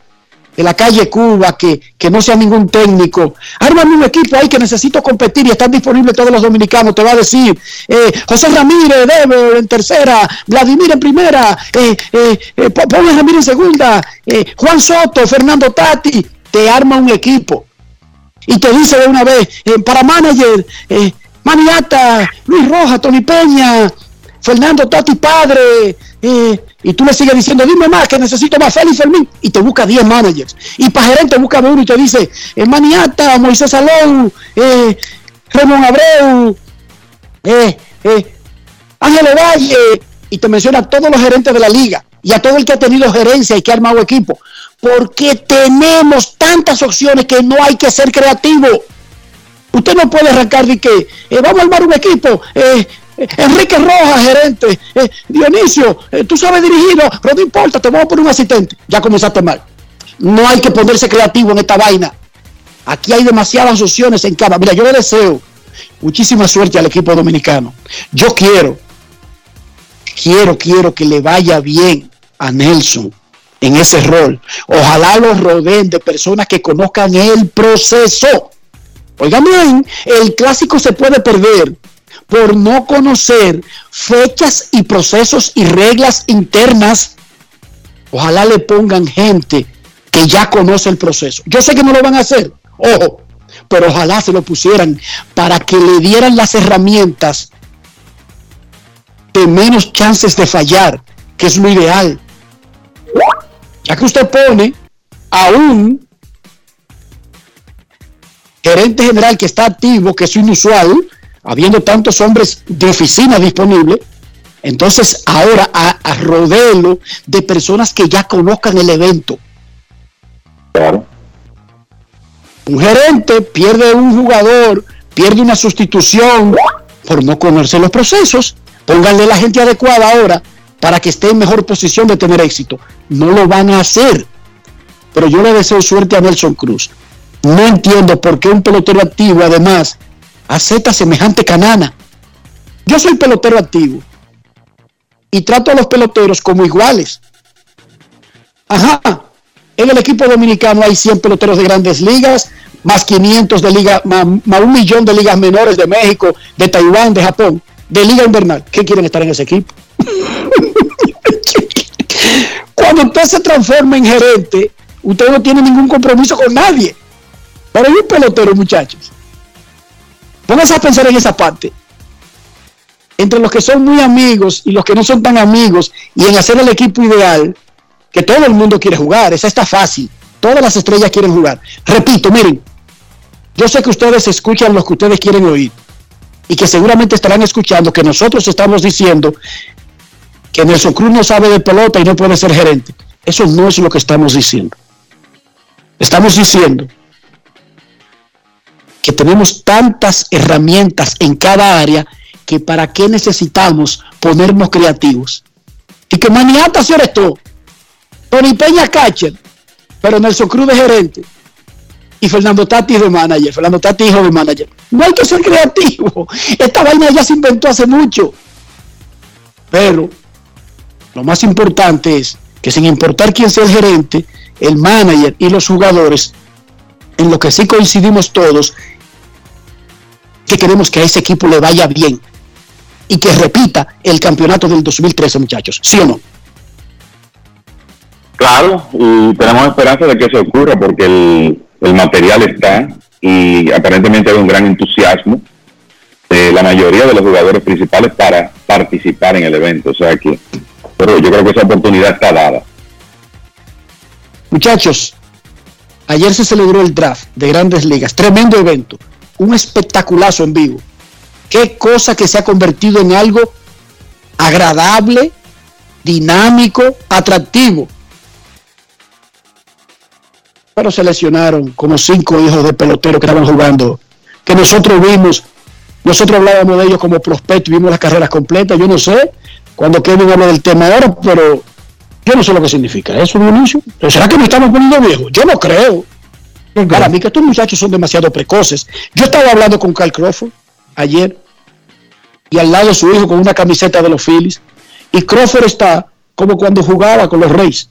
de la calle Cuba, que, no sea ningún técnico, ármame un equipo ahí que necesito competir y están disponibles todos los dominicanos, te va a decir, eh, José Ramírez, Debe en tercera, Vladimir en primera, eh, eh, eh Ramírez en segunda, Juan Soto, Fernando Tati, te arma un equipo y te dice de una vez, eh, para manager, eh, Maniata, Luis Rojas, Tony Peña, Fernando Tati Padre, eh, y tú le sigues diciendo, dime más, que necesito más Félix Fermín, y te busca 10 managers. Y para gerente busca uno y te dice, Maniata, Moisés Salón, Ramón Abreu, Ángel Valle, y te menciona a todos los gerentes de la liga y a todo el que ha tenido gerencia y que ha armado equipo. Porque tenemos tantas opciones que no hay que ser creativo. Usted no puede arrancar de que eh, vamos a armar un equipo. eh, eh, Enrique Rojas, gerente. eh, Dionisio, tú sabes dirigirlo, pero no importa, te vamos a poner un asistente. Ya comenzaste mal. No hay que ponerse creativo en esta vaina. Aquí hay demasiadas opciones en cada. Mira, yo le deseo muchísima suerte al equipo dominicano. Yo quiero, quiero, quiero que le vaya bien a Nelson en ese rol. Ojalá lo rodeen de personas que conozcan el proceso. Oigan bien, el clásico se puede perder por no conocer fechas y procesos y reglas internas. Ojalá le pongan gente que ya conoce el proceso. Yo sé que no lo van a hacer, ojo, pero ojalá se lo pusieran para que le dieran las herramientas de menos chances de fallar, que es lo ideal. Ya que usted pone a un gerente general que está activo, que es inusual, habiendo tantos hombres de oficina disponibles, entonces ahora a, a rodearlo de personas que ya conozcan el evento. Un gerente pierde un jugador, pierde una sustitución por no conocer los procesos. Pónganle la gente adecuada ahora para que esté en mejor posición de tener éxito. No lo van a hacer. Pero yo le deseo suerte a Nelson Cruz. No entiendo por qué un pelotero activo, además, acepta semejante canana. Yo soy pelotero activo y trato a los peloteros como iguales. Ajá, en el equipo dominicano hay 100 peloteros de grandes ligas, más 500 de liga, más, más un millón de ligas menores de México, de Taiwán, de Japón, de liga invernal. ¿Qué quieren estar en ese equipo? Cuando usted se transforma en gerente, usted no tiene ningún compromiso con nadie. Pero hay un pelotero, muchachos. Pónganse a pensar en esa parte. Entre los que son muy amigos y los que no son tan amigos, y en hacer el equipo ideal, que todo el mundo quiere jugar. Esa está fácil. Todas las estrellas quieren jugar. Repito, miren, yo sé que ustedes escuchan lo que ustedes quieren oír y que seguramente estarán escuchando que nosotros estamos diciendo que Nelson Cruz no sabe de pelota y no puede ser gerente. Eso no es lo que estamos diciendo. Estamos diciendo que tenemos tantas herramientas en cada área que para qué necesitamos ponernos creativos. Y que maniata eres tú. Tony Peña catcher, pero Nelson Cruz de gerente y Fernando Tati de manager, Fernando Tati hijo de manager. No hay que ser creativo. Esta vaina ya se inventó hace mucho. Pero lo más importante es que sin importar quién sea el gerente, el manager y los jugadores, en lo que sí coincidimos todos, que queremos que a ese equipo le vaya bien y que repita el campeonato del 2013, muchachos. ¿Sí o no? Claro, y tenemos esperanza de que eso ocurra porque el, el material está y aparentemente hay un gran entusiasmo de la mayoría de los jugadores principales para participar en el evento. O sea que, pero yo creo que esa oportunidad está dada. Muchachos, ayer se celebró el draft de grandes ligas, tremendo evento, un espectaculazo en vivo. Qué cosa que se ha convertido en algo agradable, dinámico, atractivo. Pero se lesionaron como cinco hijos de peloteros que estaban jugando, que nosotros vimos, nosotros hablábamos de ellos como prospectos, vimos las carreras completas, yo no sé, cuando Kevin habla del tema ahora, pero yo no sé lo que significa eso, Dionisio. ¿Será que nos estamos poniendo viejos? Yo no creo. Para mí que estos muchachos son demasiado precoces. Yo estaba hablando con Carl Crawford ayer y al lado su hijo con una camiseta de los Phillies y Crawford está como cuando jugaba con los Reyes.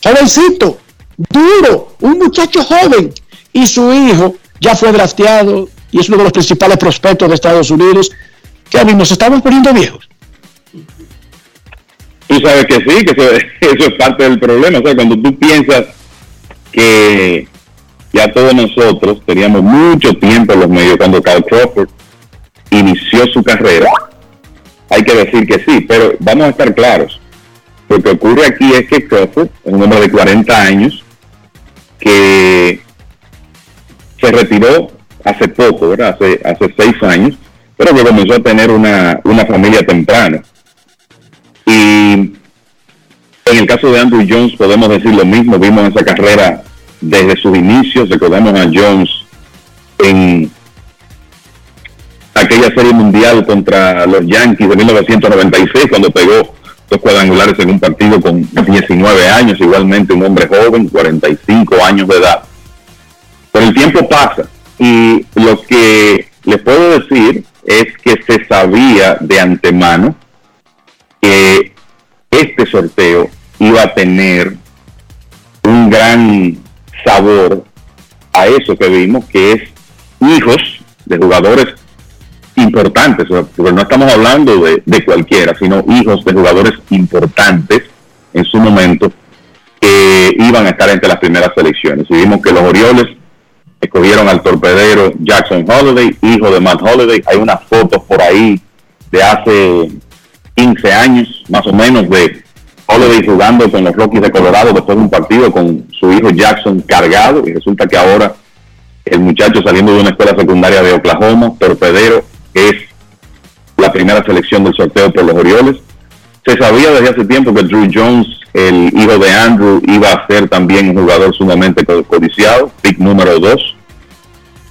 Jovencito, duro, un muchacho joven y su hijo ya fue drafteado y es uno de los principales prospectos de Estados Unidos. Kevin, nos estamos poniendo viejos. Tú sabes que sí, que eso, (laughs) eso es parte del problema. O sea, cuando tú piensas que ya todos nosotros teníamos mucho tiempo en los medios cuando Carl Crawford inició su carrera. Hay que decir que sí, pero vamos a estar claros. Lo que ocurre aquí es que Crawford un hombre de 40 años que se retiró hace poco, ¿verdad? Hace, hace seis años, pero que comenzó a tener una, una familia temprana. Y en el caso de Andrew Jones podemos decir lo mismo, vimos esa carrera desde sus inicios, recordamos a Jones en aquella serie mundial contra los Yankees de 1996, cuando pegó cuadrangulares en un partido con 19 años, igualmente un hombre joven, 45 años de edad. Pero el tiempo pasa y lo que les puedo decir es que se sabía de antemano que este sorteo iba a tener un gran sabor a eso que vimos, que es hijos de jugadores importantes, porque no estamos hablando de, cualquiera, sino hijos de jugadores importantes en su momento que iban a estar entre las primeras selecciones. Y vimos que los Orioles escogieron al torpedero Jackson Holiday, hijo de Matt Holiday. Hay unas fotos por ahí de hace 15 años, más o menos, de Holiday jugando con los Rockies de Colorado después de un partido con su hijo Jackson cargado. Y resulta que ahora el muchacho saliendo de una escuela secundaria de Oklahoma, torpedero, es la primera selección del sorteo por los Orioles. Se sabía desde hace tiempo que Drew Jones, el hijo de Andrew, iba a ser también un jugador sumamente codiciado, pick número 2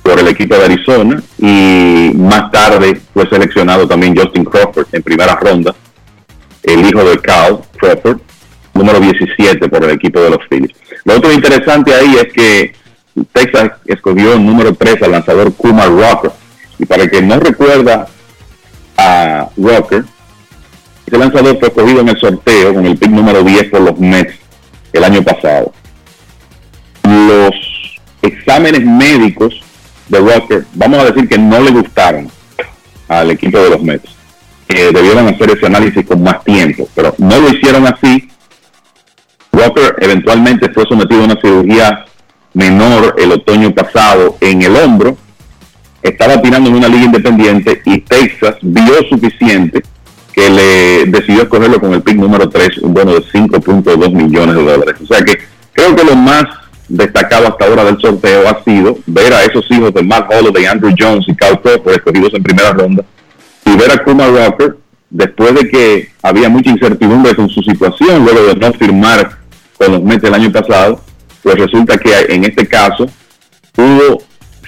por el equipo de Arizona y más tarde fue seleccionado también Justin Crawford en primera ronda, el hijo de Cal Crawford, número 17 por el equipo de los Phillies. Lo otro interesante ahí es que Texas escogió el número 3 al lanzador Kumar Rocker. Y para el que no recuerda a Rocker, ese lanzador fue escogido en el sorteo con el pick número 10 por los Mets el año pasado. Los exámenes médicos de Rocker, vamos a decir que no le gustaron al equipo de los Mets. que debieron hacer ese análisis con más tiempo, pero no lo hicieron así. Rocker eventualmente fue sometido a una cirugía menor el otoño pasado en el hombro. Estaba tirando en una liga independiente y Texas vio suficiente que le decidió escogerlo con el pick número 3, un bono de 5.2 millones de dólares. O sea que creo que lo más destacado hasta ahora del sorteo ha sido ver a esos hijos de Matt de Andrew Jones y Cal Crawford escogidos en primera ronda y ver a Kuma Rocker después de que había mucha incertidumbre con su situación luego de no firmar con los Mets el año pasado, pues resulta que en este caso pudo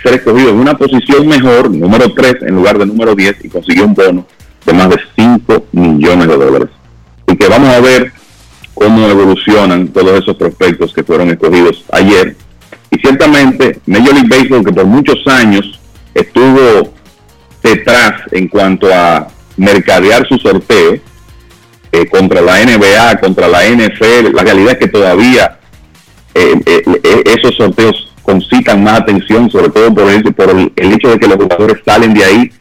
ser escogido en una posición mejor, número 3 en lugar de número 10 y consiguió un bono de más de 5 millones de dólares. Y que vamos a ver cómo evolucionan todos esos prospectos que fueron escogidos ayer. Y ciertamente Major League Baseball, que por muchos años estuvo detrás en cuanto a mercadear su sorteo eh, contra la NBA, contra la NFL, la realidad es que todavía eh, eh, esos sorteos concitan más atención, sobre todo por el, por el, hecho de que los jugadores salen de ahí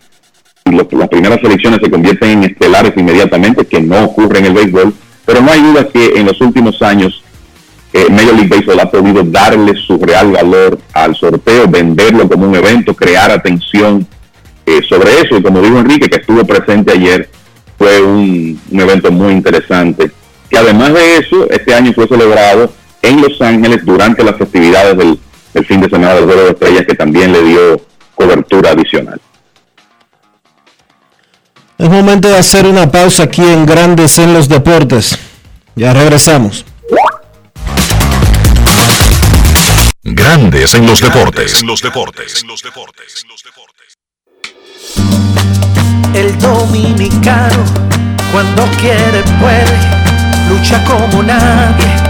y las primeras selecciones se convierten en estelares inmediatamente, que no ocurre en el béisbol pero no hay duda que en los últimos años eh, Major League Baseball ha podido darle su real valor al sorteo, venderlo como un evento, crear atención eh, sobre eso. Y como dijo Enrique, que estuvo presente ayer, fue un, evento muy interesante. Que además de eso, este año fue celebrado en Los Ángeles durante las festividades del, del fin de semana del Juego de Estrellas, que también le dio cobertura adicional. Es momento de hacer una pausa aquí en Grandes en los Deportes. Ya regresamos. Grandes en los deportes. En los deportes. El dominicano, cuando quiere, puede, lucha como nadie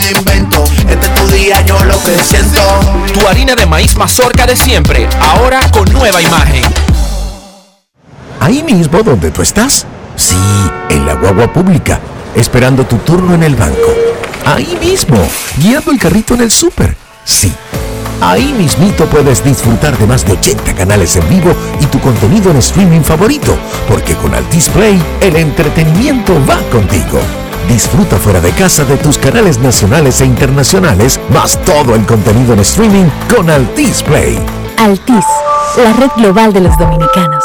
invento. Este es tu día, yo lo que siento. Tu harina de maíz mazorca de siempre, ahora con nueva imagen. Ahí mismo donde tú estás. Sí, en la guagua pública, esperando tu turno en el banco. Ahí mismo, guiando el carrito en el súper. Sí, ahí mismito puedes disfrutar de más de 80 canales en vivo y tu contenido en streaming favorito, porque con Altis Play el entretenimiento va contigo. Disfruta fuera de casa de tus canales nacionales e internacionales, más todo el contenido en streaming con Altis Play. Altis, la red global de los dominicanos.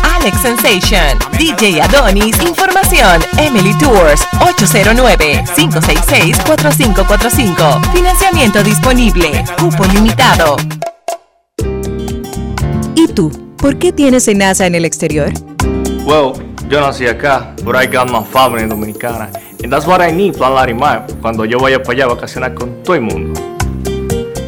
Alex Sensation, DJ Adonis, Información, Emily Tours, 809-566-4545. Financiamiento disponible, cupo limitado. ¿Y tú? ¿Por qué tienes enaza en el exterior? Well, yo nací acá, but I got my family dominicana. And that's what I need, Plan Larimar, cuando yo vaya para allá a vacacionar con todo el mundo.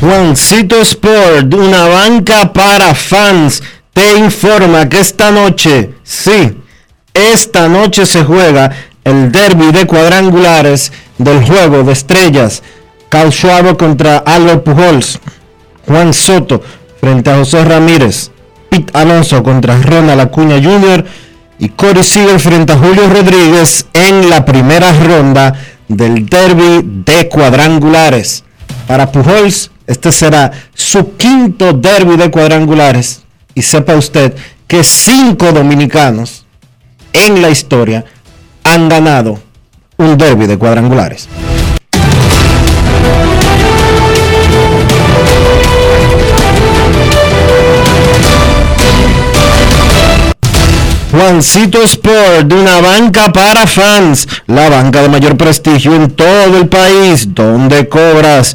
Juancito Sport, una banca para fans, te informa que esta noche, sí, esta noche se juega el derby de cuadrangulares del juego de estrellas. Carl Schwarber contra Albert Pujols, Juan Soto frente a José Ramírez, Pete Alonso contra Ronald Acuña Jr. y Corey Seager frente a Julio Rodríguez en la primera ronda del derby de cuadrangulares. Para Pujols, este será su quinto derby de cuadrangulares. Y sepa usted que cinco dominicanos en la historia han ganado un derby de cuadrangulares. Juancito Sport, una banca para fans, la banca de mayor prestigio en todo el país, donde cobras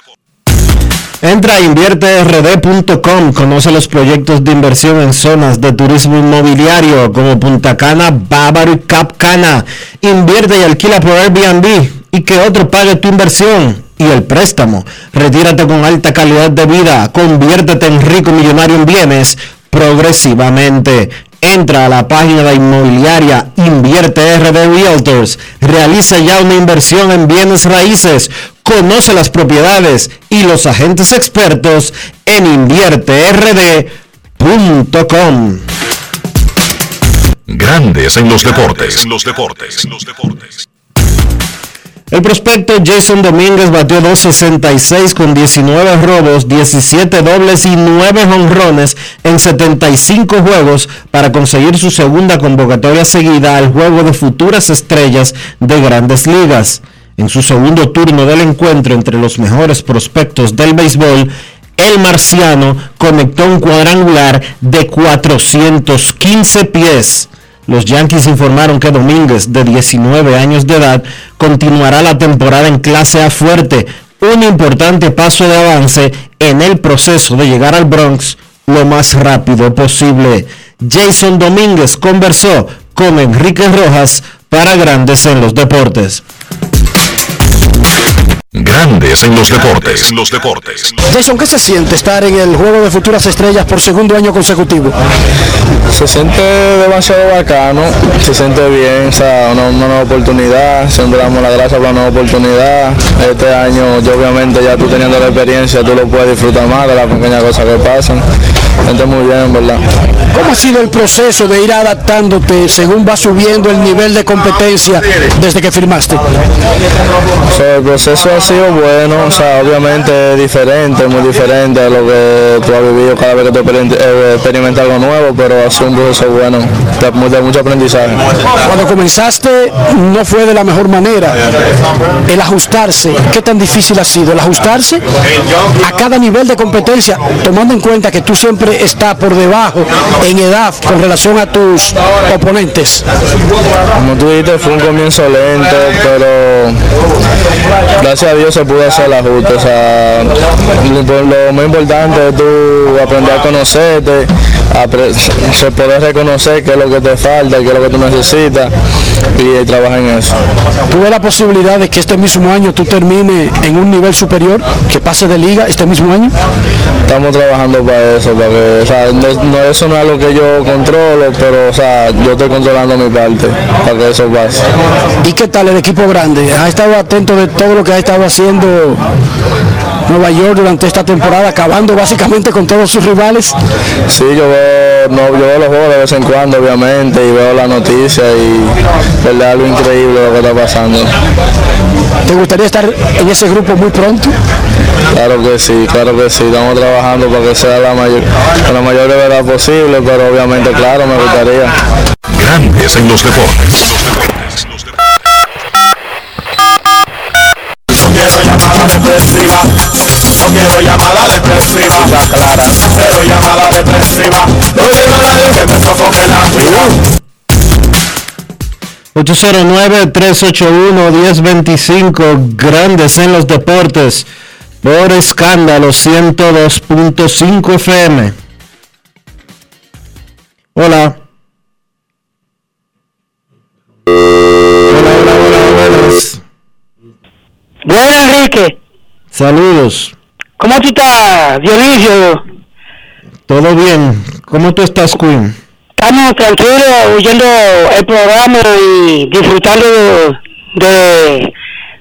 Entra a invierterd.com, conoce los proyectos de inversión en zonas de turismo inmobiliario como Punta Cana, Bávaro y Cap Cana. Invierte y alquila por Airbnb y que otro pague tu inversión y el préstamo. Retírate con alta calidad de vida, conviértete en rico millonario en bienes progresivamente. Entra a la página de inmobiliaria Invierte RD Realtors. Realiza ya una inversión en bienes raíces. Conoce las propiedades y los agentes expertos en invierterd.com. Grandes en los deportes. los deportes. El prospecto Jason Domínguez batió 2.66 con 19 robos, 17 dobles y 9 honrones en 75 juegos para conseguir su segunda convocatoria seguida al juego de futuras estrellas de grandes ligas. En su segundo turno del encuentro entre los mejores prospectos del béisbol, el marciano conectó un cuadrangular de 415 pies. Los Yankees informaron que Domínguez, de 19 años de edad, continuará la temporada en clase A fuerte, un importante paso de avance en el proceso de llegar al Bronx lo más rápido posible. Jason Domínguez conversó con Enrique Rojas para Grandes en los Deportes. Grandes en los deportes. los deportes. Jason, ¿qué se siente estar en el juego de futuras estrellas por segundo año consecutivo? Se siente demasiado bacano, se siente bien, o sea, una, nueva oportunidad, siempre damos la gracias por la nueva oportunidad. Este año, yo obviamente ya tú teniendo la experiencia, tú lo puedes disfrutar más de las pequeñas cosas que pasan. Siente muy bien, ¿verdad? ¿Cómo ha sido el proceso de ir adaptándote según va subiendo el nivel de competencia desde que firmaste? el proceso ha sido bueno, o sea, obviamente diferente, muy diferente a lo que tú has vivido cada vez que tú eh, experimentas algo nuevo, pero ha sido un proceso bueno, de, mucho aprendizaje. Cuando comenzaste no fue de la mejor manera. El ajustarse, ¿qué tan difícil ha sido? El ajustarse a cada nivel de competencia, tomando en cuenta que tú siempre estás por debajo en edad con relación a tus oponentes. Como tú dijiste, fue un comienzo lento, pero gracias a Dios se pudo hacer el ajuste. O sea, lo, más importante es tú aprender a conocerte, se poder reconocer qué es lo que te falta, qué es lo que tú necesitas y trabajar en eso. ¿Tú la posibilidad de que este mismo año tú termines en un nivel superior, que pase de liga este mismo año? Estamos trabajando para eso, porque no, eso no es algo que yo controlo, pero o sea, yo estoy controlando mi parte para que eso pase. ¿Y qué tal el equipo grande? ¿Ha estado atento de todo lo que ha estado haciendo Nueva York durante esta temporada, acabando básicamente con todos sus rivales? Sí, yo veo, no, yo veo los juegos de vez en cuando, obviamente, y veo la noticia y verdad algo increíble lo que está pasando. ¿Te gustaría estar en ese grupo muy pronto? Claro que sí, claro que sí, estamos trabajando para que sea la mayor, la mayor de verdad posible, pero obviamente, claro, me gustaría. Grandes en los deportes. Clara. Cero llamada depresiva. No quiero a nadie que me sofoque la vida. 809-381-1025, grandes en los deportes, por escándalo 102.5 FM. Hola. Hola, hola, hola, buenas. Buenas, Enrique. Saludos. ¿Cómo tú estás, Dionisio? Todo bien. ¿Cómo tú estás, Queen? Estamos tranquilos, oyendo el programa y disfrutando de,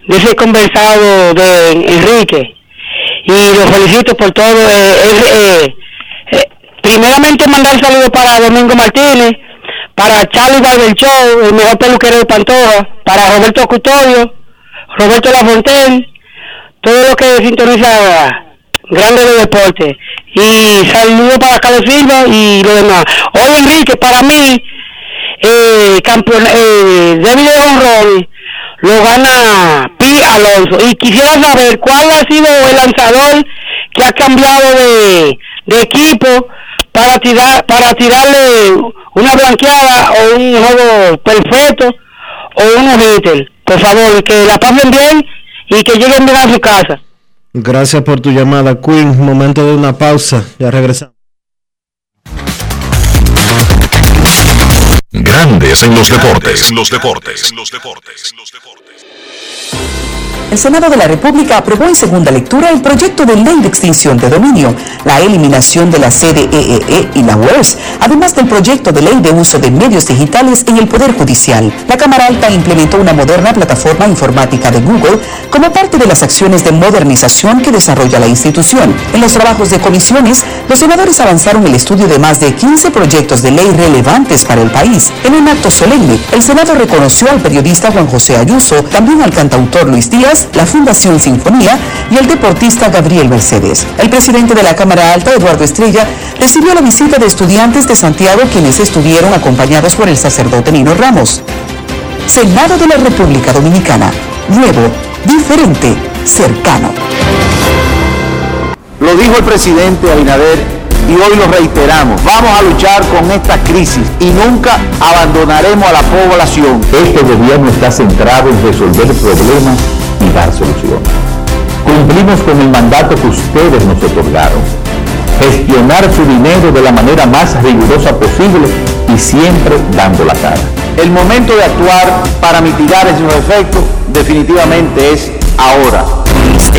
ese conversado de Enrique. Y lo felicito por todo. Eh, eh, eh, primeramente mandar saludos para Domingo Martínez, para Charlie Barber Show, el mejor peluquero de Pantoja, para Roberto Custodio, Roberto Lafontaine, todo lo que sintoniza grande de deporte. Y saludo para Carlos Silva y lo demás. Hoy Enrique, para mí, eh, campeón, eh, David Ron lo gana Pi Alonso. Y quisiera saber cuál ha sido el lanzador que ha cambiado de, de equipo para tirar para tirarle una blanqueada o un juego perfecto o un hitter. Por favor, que la pasen bien y que lleguen bien a su casa. Gracias por tu llamada, Queen. Momento de una pausa. Ya regresamos. Grandes en los deportes. En los deportes. los deportes. El Senado de la República aprobó en segunda lectura el proyecto de ley de extinción de dominio, la eliminación de la CDEE e y la UERS, además del proyecto de ley de uso de medios digitales en el Poder Judicial. La Cámara Alta implementó una moderna plataforma informática de Google como parte de las acciones de modernización que desarrolla la institución. En los trabajos de comisiones, los senadores avanzaron el estudio de más de 15 proyectos de ley relevantes para el país. En un acto solemne, el Senado reconoció al periodista Juan José Ayuso, también al cantautor Luis Díaz, la Fundación Sinfonía y el deportista Gabriel Mercedes. El presidente de la Cámara Alta, Eduardo Estrella, recibió la visita de estudiantes de Santiago quienes estuvieron acompañados por el sacerdote Nino Ramos. Senado de la República Dominicana. Nuevo, diferente, cercano. Lo dijo el presidente Abinader y hoy lo reiteramos. Vamos a luchar con esta crisis y nunca abandonaremos a la población. Este gobierno está centrado en resolver problemas y dar soluciones. Cumplimos con el mandato que ustedes nos otorgaron. Gestionar su dinero de la manera más rigurosa posible y siempre dando la cara. El momento de actuar para mitigar esos efectos definitivamente es ahora.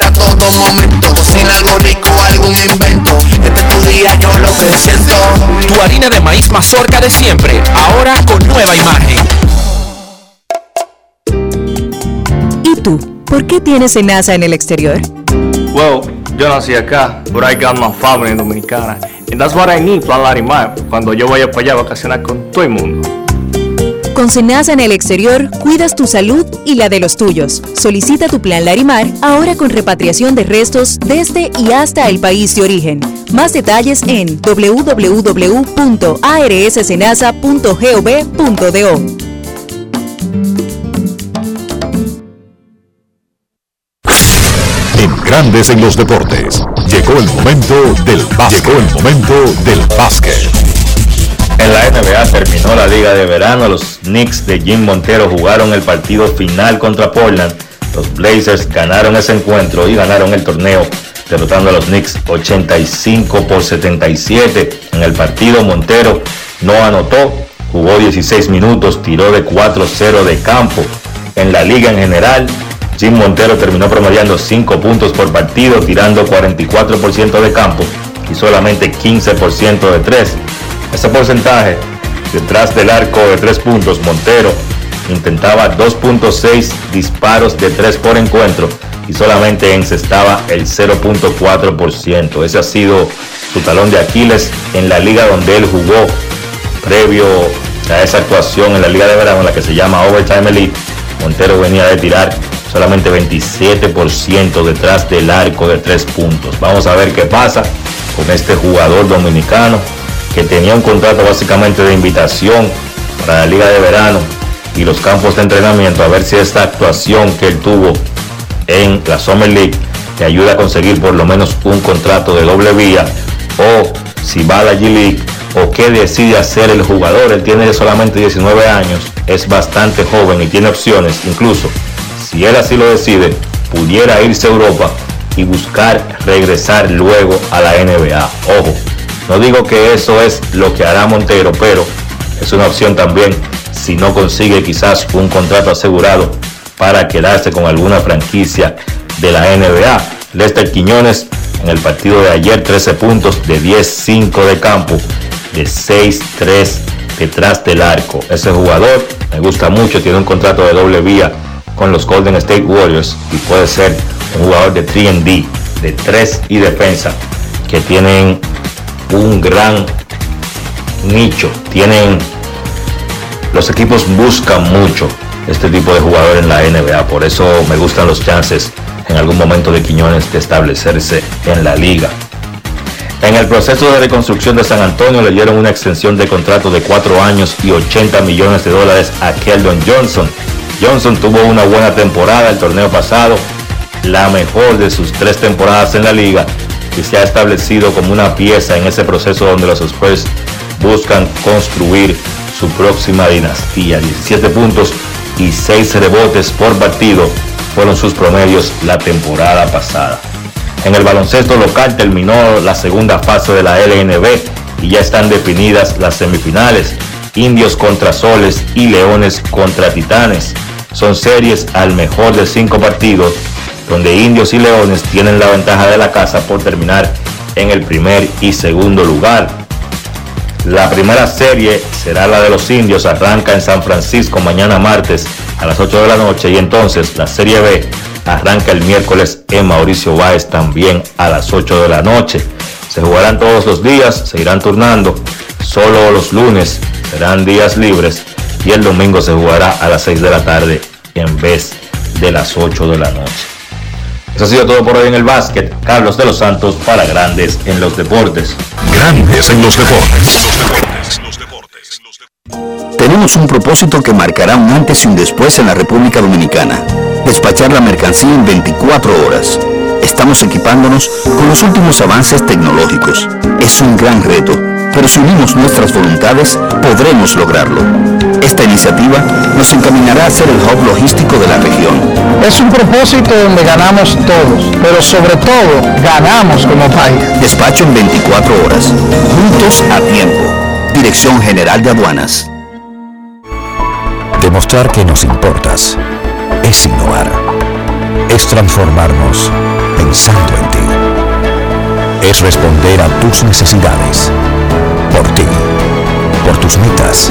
a todo momento. Cocina algo rico, algún invento. Este es tu día, yo lo que siento. Tu harina de maíz mazorca de siempre, ahora con nueva imagen. ¿Y tú? ¿Por qué tienes NASA en el exterior? Well, yo nací acá, but I got my family dominicana. And that's what I need, Plan Larimar, cuando yo vaya para allá a vacacionar con todo el mundo. Con Senasa en el exterior, cuidas tu salud y la de los tuyos. Solicita tu plan Larimar ahora con repatriación de restos desde y hasta el país de origen. Más detalles en www.arssenasa.gov.do. En Grandes en los Deportes. Llegó el momento del básquet. Llegó el momento del básquet. En la NBA terminó la liga de verano. Los Knicks de Jim Montero jugaron el partido final contra Portland. Los Blazers ganaron ese encuentro y ganaron el torneo derrotando a los Knicks 85 por 77. En el partido Montero no anotó, jugó 16 minutos, tiró de 4-0 de campo. En la liga en general, Jim Montero terminó promediando 5 puntos por partido, tirando 44% de campo y solamente 15% de 3. Ese porcentaje, detrás del arco de 3 puntos, Montero intentaba 2.6 disparos de 3 por encuentro y solamente encestaba el 0.4%. Ese ha sido su talón de Aquiles en la liga donde él jugó previo a esa actuación en la liga de verano, la que se llama Overtime Elite. Montero venía de tirar solamente 27% detrás del arco de 3 puntos. Vamos a ver qué pasa con este jugador dominicano que tenía un contrato básicamente de invitación para la liga de verano y los campos de entrenamiento, a ver si esta actuación que él tuvo en la Summer League te ayuda a conseguir por lo menos un contrato de doble vía o si va a la G League o qué decide hacer el jugador. Él tiene solamente 19 años, es bastante joven y tiene opciones. Incluso, si él así lo decide, pudiera irse a Europa y buscar regresar luego a la NBA. Ojo, no digo que eso es lo que hará Montero, pero es una opción también si no consigue quizás un contrato asegurado para quedarse con alguna franquicia de la NBA. Lester Quiñones en el partido de ayer 13 puntos de 10-5 de campo, de 6-3 detrás del arco. Ese jugador me gusta mucho, tiene un contrato de doble vía con los Golden State Warriors y puede ser un jugador de 3D, de 3 y defensa, que tienen un gran nicho, tienen los equipos buscan mucho este tipo de jugador en la NBA, por eso me gustan los chances en algún momento de Quiñones de establecerse en la liga. En el proceso de reconstrucción de San Antonio le dieron una extensión de contrato de 4 años y 80 millones de dólares a Keldon Johnson. Johnson tuvo una buena temporada el torneo pasado, la mejor de sus tres temporadas en la liga y se ha establecido como una pieza en ese proceso donde los Spurs buscan construir su próxima dinastía. 17 puntos y 6 rebotes por partido fueron sus promedios la temporada pasada. En el baloncesto local terminó la segunda fase de la LNB y ya están definidas las semifinales. Indios contra Soles y Leones contra Titanes. Son series al mejor de cinco partidos, donde Indios y Leones tienen la ventaja de la casa por terminar en el primer y segundo lugar. La primera serie será la de los indios, arranca en San Francisco mañana martes a las 8 de la noche y entonces la serie B arranca el miércoles en Mauricio Báez también a las 8 de la noche. Se jugarán todos los días, se irán turnando. Solo los lunes serán días libres y el domingo se jugará a las 6 de la tarde en vez de las 8 de la noche. Eso ha sido todo por hoy en el básquet. Carlos de los Santos para Grandes en los Deportes. Grandes en los deportes. Tenemos un propósito que marcará un antes y un después en la República Dominicana. Despachar la mercancía en 24 horas. Estamos equipándonos con los últimos avances tecnológicos. Es un gran reto, pero si unimos nuestras voluntades, podremos lograrlo. Iniciativa nos encaminará a ser el hub logístico de la región. Es un propósito donde ganamos todos, pero sobre todo ganamos como país. Despacho en 24 horas. Juntos a tiempo. Dirección General de Aduanas. Demostrar que nos importas es innovar. Es transformarnos pensando en ti. Es responder a tus necesidades. Por ti. Por tus metas.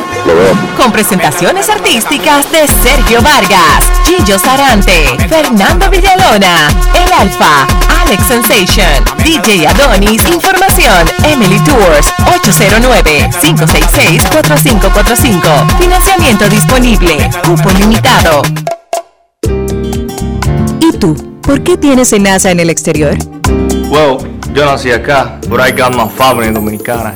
Lo veo. Con presentaciones artísticas de Sergio Vargas, Gillo Sarante, Fernando Villalona, El Alfa, Alex Sensation, DJ Adonis, Información, Emily Tours, 809-566-4545. Financiamiento disponible, cupo limitado. ¿Y tú? ¿Por qué tienes NASA en el exterior? Well, yo nací acá, but I got my family dominicana.